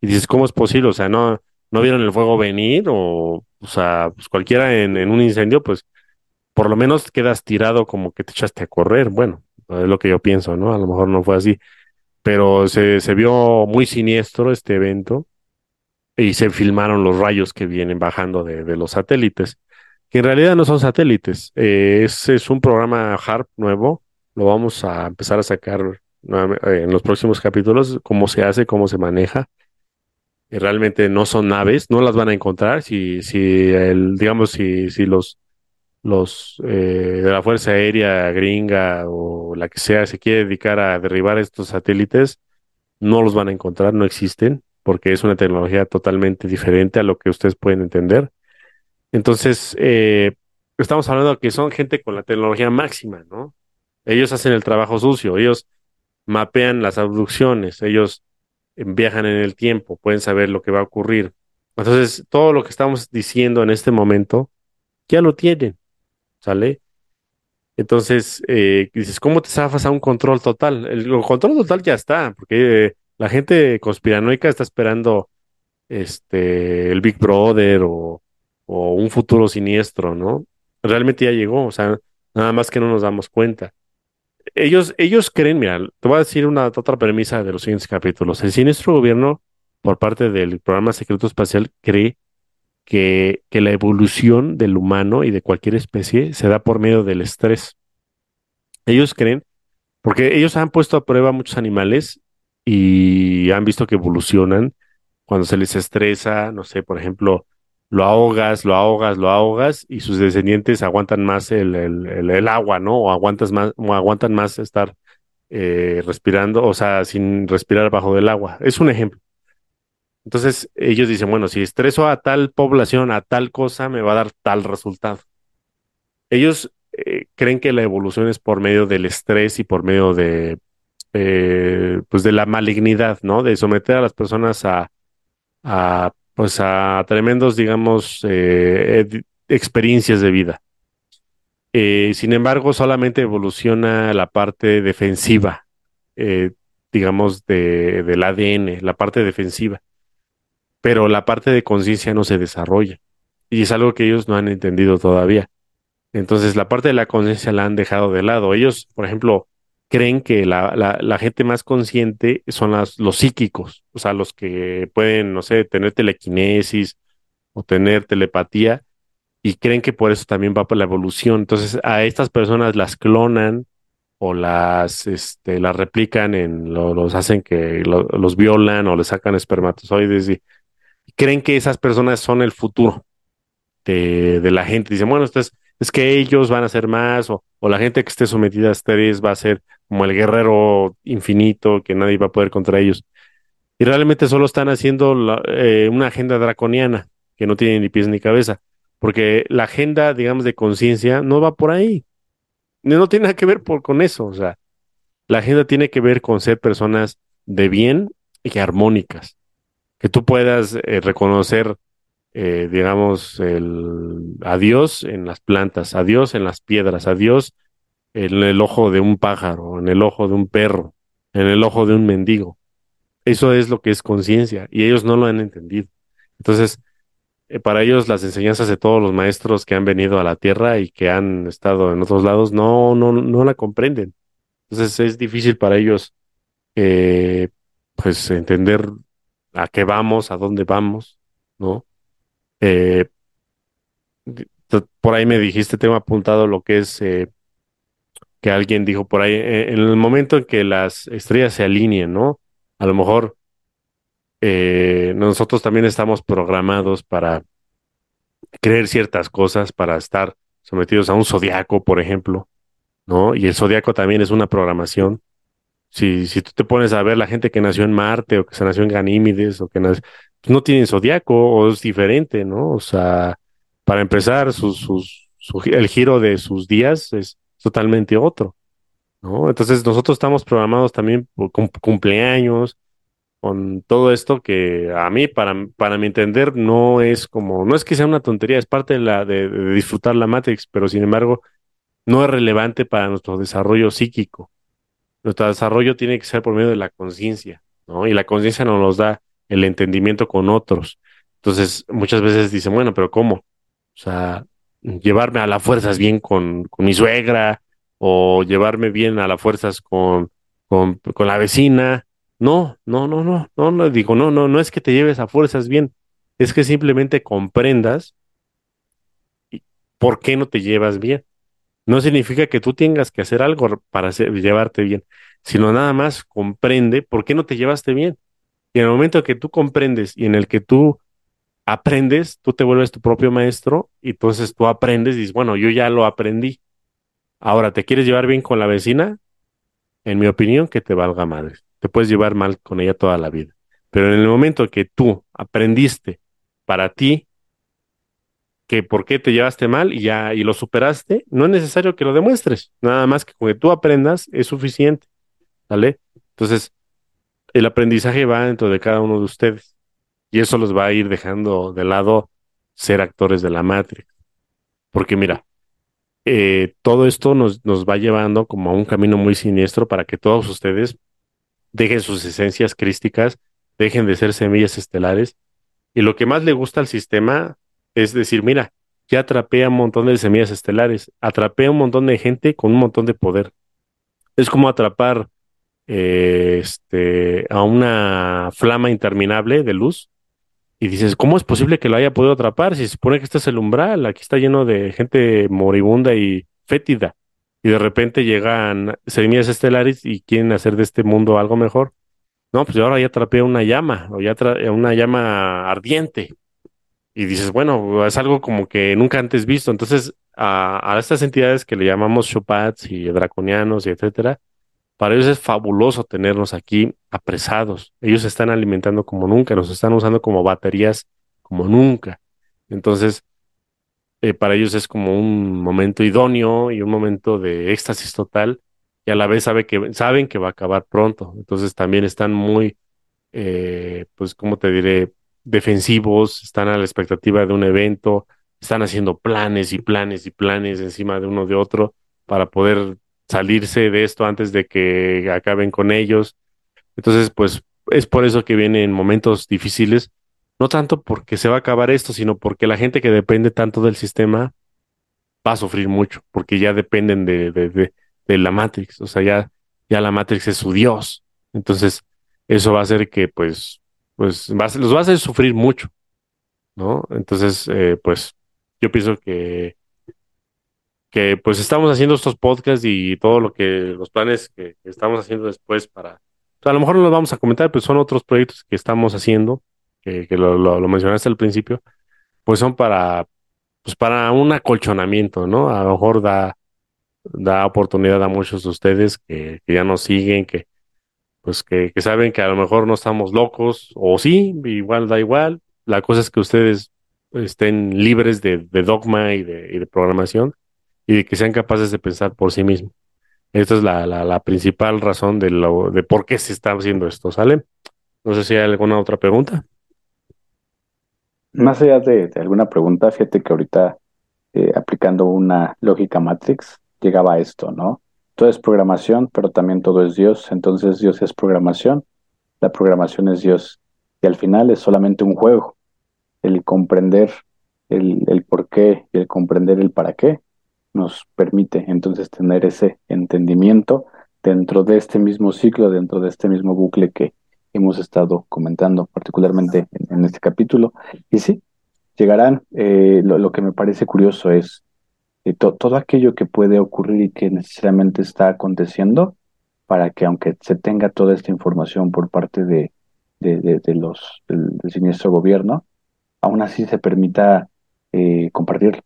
Y dices, ¿cómo es posible? O sea, no, no vieron el fuego venir, o, o sea, pues cualquiera en, en un incendio, pues por lo menos quedas tirado como que te echaste a correr. Bueno, es lo que yo pienso, ¿no? A lo mejor no fue así, pero se, se vio muy siniestro este evento y se filmaron los rayos que vienen bajando de, de los satélites que en realidad no son satélites. Eh, es, un programa HARP nuevo. Lo vamos a empezar a sacar eh, en los próximos capítulos, cómo se hace, cómo se maneja. realmente no son naves, no las van a encontrar si, si el, digamos, si, si los, los eh, de la Fuerza Aérea gringa o la que sea se quiere dedicar a derribar estos satélites, no los van a encontrar, no existen, porque es una tecnología totalmente diferente a lo que ustedes pueden entender. Entonces, eh, estamos hablando que son gente con la tecnología máxima, ¿no? Ellos hacen el trabajo sucio, ellos mapean las abducciones, ellos viajan en el tiempo, pueden saber lo que va a ocurrir. Entonces, todo lo que estamos diciendo en este momento, ya lo tienen, ¿sale? Entonces, eh, dices, ¿cómo te zafas a un control total? El, control total ya está, porque eh, la gente conspiranoica está esperando este, el Big Brother o, o un futuro siniestro, ¿no? Realmente ya llegó, o sea, nada más que no nos damos cuenta ellos, ellos creen, mira, te voy a decir una otra premisa de los siguientes capítulos. El siniestro gobierno, por parte del programa secreto espacial, cree que, que la evolución del humano y de cualquier especie se da por medio del estrés. Ellos creen, porque ellos han puesto a prueba muchos animales y han visto que evolucionan cuando se les estresa, no sé, por ejemplo, lo ahogas, lo ahogas, lo ahogas y sus descendientes aguantan más el, el, agua, ¿no? O, aguantas más, o aguantan más estar eh, respirando, o sea, sin respirar bajo del agua. Es un ejemplo. Entonces ellos dicen, bueno, si estreso a tal población, a tal cosa, me va a dar tal resultado. Ellos eh, creen que la evolución es por medio del estrés y por medio de, eh, pues de la malignidad, ¿no? De someter a las personas a, a pues a tremendos, digamos, eh, experiencias de vida. Eh, sin embargo, solamente evoluciona la parte defensiva, eh, digamos, de, del ADN, la parte defensiva. Pero la parte de conciencia no se desarrolla. Y es algo que ellos no han entendido todavía. Entonces, la parte de la conciencia la han dejado de lado. Ellos, por ejemplo, creen que la, la, gente más consciente son las, los psíquicos, o sea, los que pueden, no sé, tener telequinesis o tener telepatía y creen que por eso también va por la evolución. Entonces, a estas personas las clonan o las, este, las replican en, los hacen que los violan o les sacan espermatozoides y, creen que esas personas son el futuro de, de la gente. Dicen, bueno, esto es que ellos van a ser más, o, la gente que esté sometida a estrés va a ser como el guerrero infinito, que nadie va a poder contra ellos. Y realmente solo están haciendo eh, una agenda draconiana, que no tiene ni pies ni cabeza, porque la agenda, digamos, de conciencia no va por ahí. No tiene nada que ver por, con eso, o sea, la agenda tiene que ver con ser personas de bien y armónicas, que tú puedas eh, reconocer eh, digamos, el adiós en las plantas, adiós en las piedras, adiós en el ojo de un pájaro, en el ojo de un perro, en el ojo de un mendigo. Eso es lo que es conciencia y ellos no lo han entendido. Entonces, eh, para ellos las enseñanzas de todos los maestros que han venido a la tierra y que han estado en otros lados no, no, no la comprenden. Entonces es difícil para ellos eh, pues entender a qué vamos, a dónde vamos, ¿no? Eh, por ahí me dijiste, tengo apuntado lo que es eh, que alguien dijo por ahí, eh, en el momento en que las estrellas se alineen, ¿no? A lo mejor nosotros también estamos programados para creer ciertas cosas, para estar sometidos a un zodiaco, por ejemplo, ¿no? Y el zodiaco también es una programación. Si, si tú te pones a ver la gente que nació en Marte o que se nació en Ganímides o que nació, no tienen zodiaco o es diferente, ¿no? O sea, para empezar, el giro de sus días es totalmente otro, ¿no? Entonces nosotros estamos programados también con cumpleaños, con todo esto que a mí, para, para mi entender, no es como, no es que sea una tontería, es parte de, la, de, de disfrutar la Matrix, pero sin embargo, no es relevante para nuestro desarrollo psíquico. Nuestro desarrollo tiene que ser por medio de la conciencia, ¿no? Y la conciencia no nos da el entendimiento con otros. Entonces, muchas veces dicen, bueno, pero ¿cómo? O sea, llevarme a las fuerzas bien con, con mi suegra o llevarme bien a las fuerzas con, con, con la vecina. No, no, no, no, no, no, digo, no, no, no es que te lleves a fuerzas bien, es que simplemente comprendas por qué no te llevas bien. No significa que tú tengas que hacer algo para llevarte bien, sino nada más comprende por qué no te llevaste bien Y en el momento que tú comprendes y en el que tú aprendes, tú te vuelves tu propio maestro y entonces tú aprendes y dices, bueno, yo ya lo aprendí. Ahora, ¿te quieres llevar bien con la vecina? En mi opinión, que te valga madre. Te puedes llevar mal con ella toda la vida. Pero en el momento que tú aprendiste para ti que por qué te llevaste mal y ya y lo superaste, no es necesario que lo demuestres. Nada más que con que tú aprendas es suficiente. ¿Vale? Entonces, el aprendizaje va dentro de cada uno de ustedes. Y eso los va a ir dejando de lado ser actores de la Matrix. Porque mira, eh, todo esto nos, nos va llevando como a un camino muy siniestro para que todos ustedes dejen sus esencias crísticas, dejen de ser semillas estelares. Y lo que más le gusta al sistema es decir, mira, ya atrapé a un montón de semillas estelares, atrapé a un montón de gente con un montón de poder. Es como atrapar eh, este, a una flama interminable de luz y dices, ¿cómo es posible que lo haya podido atrapar? Si se supone que este es el umbral, aquí está lleno de gente moribunda y fétida. Y de repente llegan semillas estelares y quieren hacer de este mundo algo mejor. No, pues yo ahora ya atrapé una llama, o ya una llama ardiente. Y dices, bueno, es algo como que nunca antes visto. Entonces, a, a estas entidades que le llamamos Shopats y draconianos y etcétera, para ellos es fabuloso tenernos aquí apresados. Ellos se están alimentando como nunca, nos están usando como baterías como nunca. Entonces, eh, para ellos es como un momento idóneo y un momento de éxtasis total y a la vez sabe que, saben que va a acabar pronto. Entonces también están muy, eh, pues, ¿cómo te diré? Defensivos, están a la expectativa de un evento, están haciendo planes y planes y planes encima de uno de otro para poder salirse de esto antes de que acaben con ellos. Entonces, pues es por eso que vienen momentos difíciles, no tanto porque se va a acabar esto, sino porque la gente que depende tanto del sistema va a sufrir mucho, porque ya dependen de, de, de, la Matrix, o sea, ya, ya la Matrix es su Dios. Entonces, eso va a hacer que, pues, pues los va a hacer sufrir mucho, ¿no? Entonces, eh, pues, yo pienso que que pues estamos haciendo estos podcasts y todo lo que los planes que, estamos haciendo después para, a lo mejor no los vamos a comentar, pero son otros proyectos que estamos haciendo, que, lo, mencionaste al principio, pues son para, pues para un acolchonamiento, ¿no? A lo mejor da, da oportunidad a muchos de ustedes que, ya nos siguen, que pues que, saben que a lo mejor no estamos locos, o sí, igual da igual. La cosa es que ustedes estén libres de, dogma y de programación y de que sean capaces de pensar por sí mismos. Esta es la, la, principal razón de, lo, de por qué se está haciendo esto, ¿sale? No sé si hay alguna otra pregunta. Más allá de, alguna pregunta, fíjate que ahorita eh, aplicando una lógica Matrix llegaba a esto, ¿no? Todo es programación, pero también todo es Dios. Entonces Dios es programación, la programación es Dios. Y al final es solamente un juego. El comprender el, el por qué y el comprender el para qué nos permite entonces tener ese entendimiento dentro de este mismo ciclo, dentro de este mismo bucle que hemos estado comentando, particularmente en, este capítulo. Y sí, llegarán, eh, lo, que me parece curioso es eh, todo aquello que puede ocurrir y que necesariamente está aconteciendo para que aunque se tenga toda esta información por parte de, los del, siniestro gobierno, aún así se permita eh, compartirlo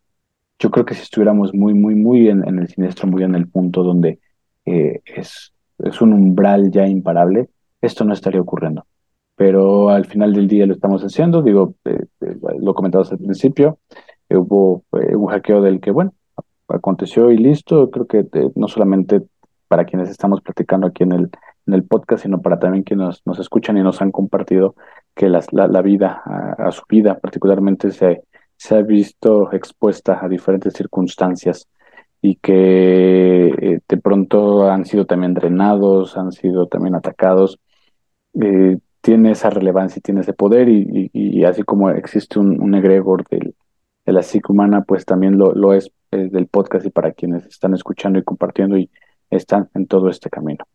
yo creo que si estuviéramos muy, muy, muy en, el siniestro, muy en el punto donde eh, es, es un umbral ya imparable, esto no estaría ocurriendo. Pero al final del día lo estamos haciendo, digo, eh, eh, lo comentabas al principio, hubo un hackeo del que, bueno, aconteció y listo, creo que no solamente para quienes estamos platicando aquí en el, en el podcast, sino para también quienes nos, escuchan y nos han compartido que la, la, vida, a, su vida particularmente se, se ha visto expuesta a diferentes circunstancias y que eh, de pronto han sido también drenados, han sido también atacados, eh, tiene esa relevancia y tiene ese poder y, así como existe un, egregor de la psique humana, pues también lo, lo es eh, del podcast y para quienes están escuchando y compartiendo y están en todo este camino.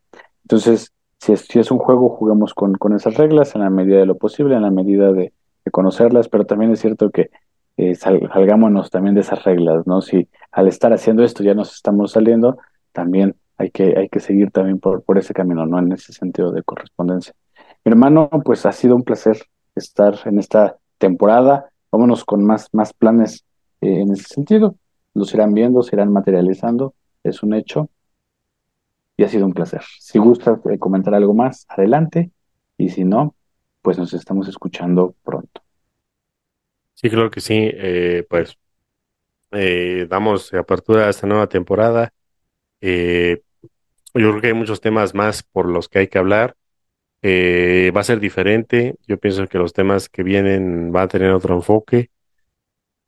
Entonces, si es, si es un juego, juguemos con, con esas reglas en la medida de lo posible, en la medida de conocerlas, pero también es cierto que eh, salgámonos también de esas reglas, ¿no? Si al estar haciendo esto ya nos estamos saliendo, también hay que, hay que seguir también por, por ese camino, ¿no? En ese sentido de correspondencia. Mi hermano, pues ha sido un placer estar en esta temporada. Vámonos con más, más planes eh, en ese sentido. Los irán viendo, se irán materializando, es un hecho. Y ha sido un placer. Si gusta eh, comentar algo más, adelante. Y si no, pues nos estamos escuchando pronto. Sí, creo que sí. Eh, pues damos apertura a esta nueva temporada. yo creo que hay muchos temas más por los que hay que hablar. Eh, va a ser diferente. Yo pienso que los temas que vienen van a tener otro enfoque.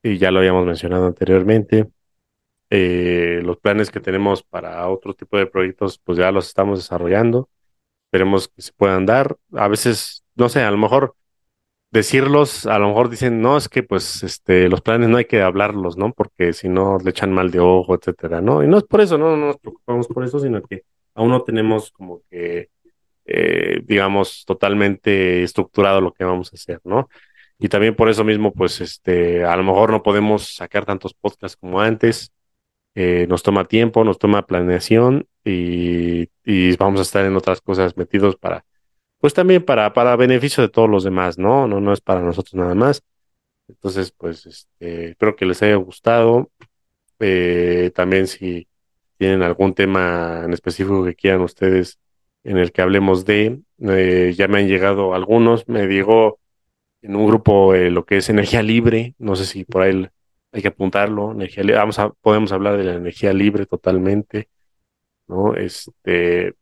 Y ya lo habíamos mencionado anteriormente. Eh, los planes que tenemos para otro tipo de proyectos, pues ya los estamos desarrollando. Esperemos que se puedan dar. A veces, no sé, a lo mejor decirlos, a lo mejor dicen, no, es que pues este, los planes no hay que hablarlos, ¿no? Porque si no le echan mal de ojo, etcétera, ¿no? Y no es por eso, no, no nos preocupamos por eso, sino que aún no tenemos como que eh, digamos, totalmente estructurado lo que vamos a hacer, ¿no? Y también por eso mismo, pues, este, a lo mejor no podemos sacar tantos podcasts como antes. Eh, nos toma tiempo, nos toma planeación y, y, vamos a estar en otras cosas metidos para, pues también para, para beneficio de todos los demás, ¿no? No, no es para nosotros nada más. Entonces, pues, este, espero que les haya gustado. Eh, también si tienen algún tema en específico que quieran ustedes en el que hablemos de, eh, ya me han llegado algunos, me llegó en un grupo eh, lo que es energía libre, no sé si por ahí hay que apuntarlo, energía vamos a, podemos hablar de la energía libre totalmente, ¿no? Este,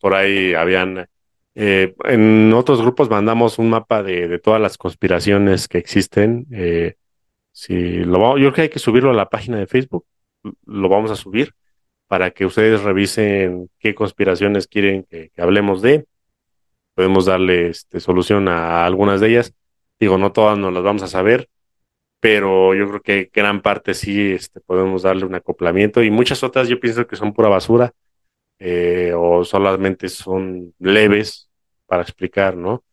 por ahí habían, eh, en otros grupos mandamos un mapa de, todas las conspiraciones que existen, si lo, yo creo que hay que subirlo a la página de Facebook, lo vamos a subir, para que ustedes revisen qué conspiraciones quieren que, hablemos de. Podemos darle este, solución a algunas de ellas. Digo, no todas nos las vamos a saber, pero yo creo que gran parte sí este, podemos darle un acoplamiento y muchas otras yo pienso que son pura basura eh, o solamente son leves para explicar, ¿no?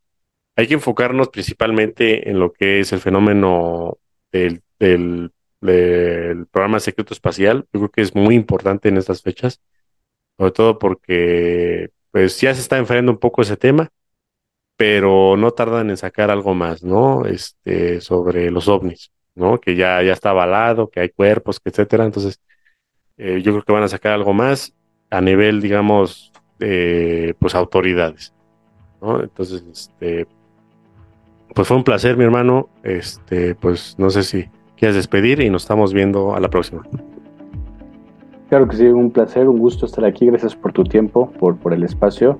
Hay que enfocarnos principalmente en lo que es el fenómeno del, programa secreto espacial. Yo creo que es muy importante en estas fechas, sobre todo porque pues ya se está enfriando un poco ese tema, pero no tardan en sacar algo más, ¿no? Este, sobre los ovnis, ¿no? Que ya, ya está avalado, que hay cuerpos, que etcétera. Entonces, eh, yo creo que van a sacar algo más a nivel, digamos, de pues autoridades, ¿no? Entonces, este, pues fue un placer, mi hermano. Este, pues no sé si quieres despedir y nos estamos viendo a la próxima. Claro que sí, un placer, un gusto estar aquí. Gracias por tu tiempo, por, por el espacio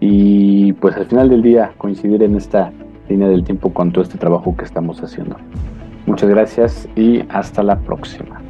y pues al final del día coincidir en esta línea del tiempo con todo este trabajo que estamos haciendo. Muchas gracias y hasta la próxima.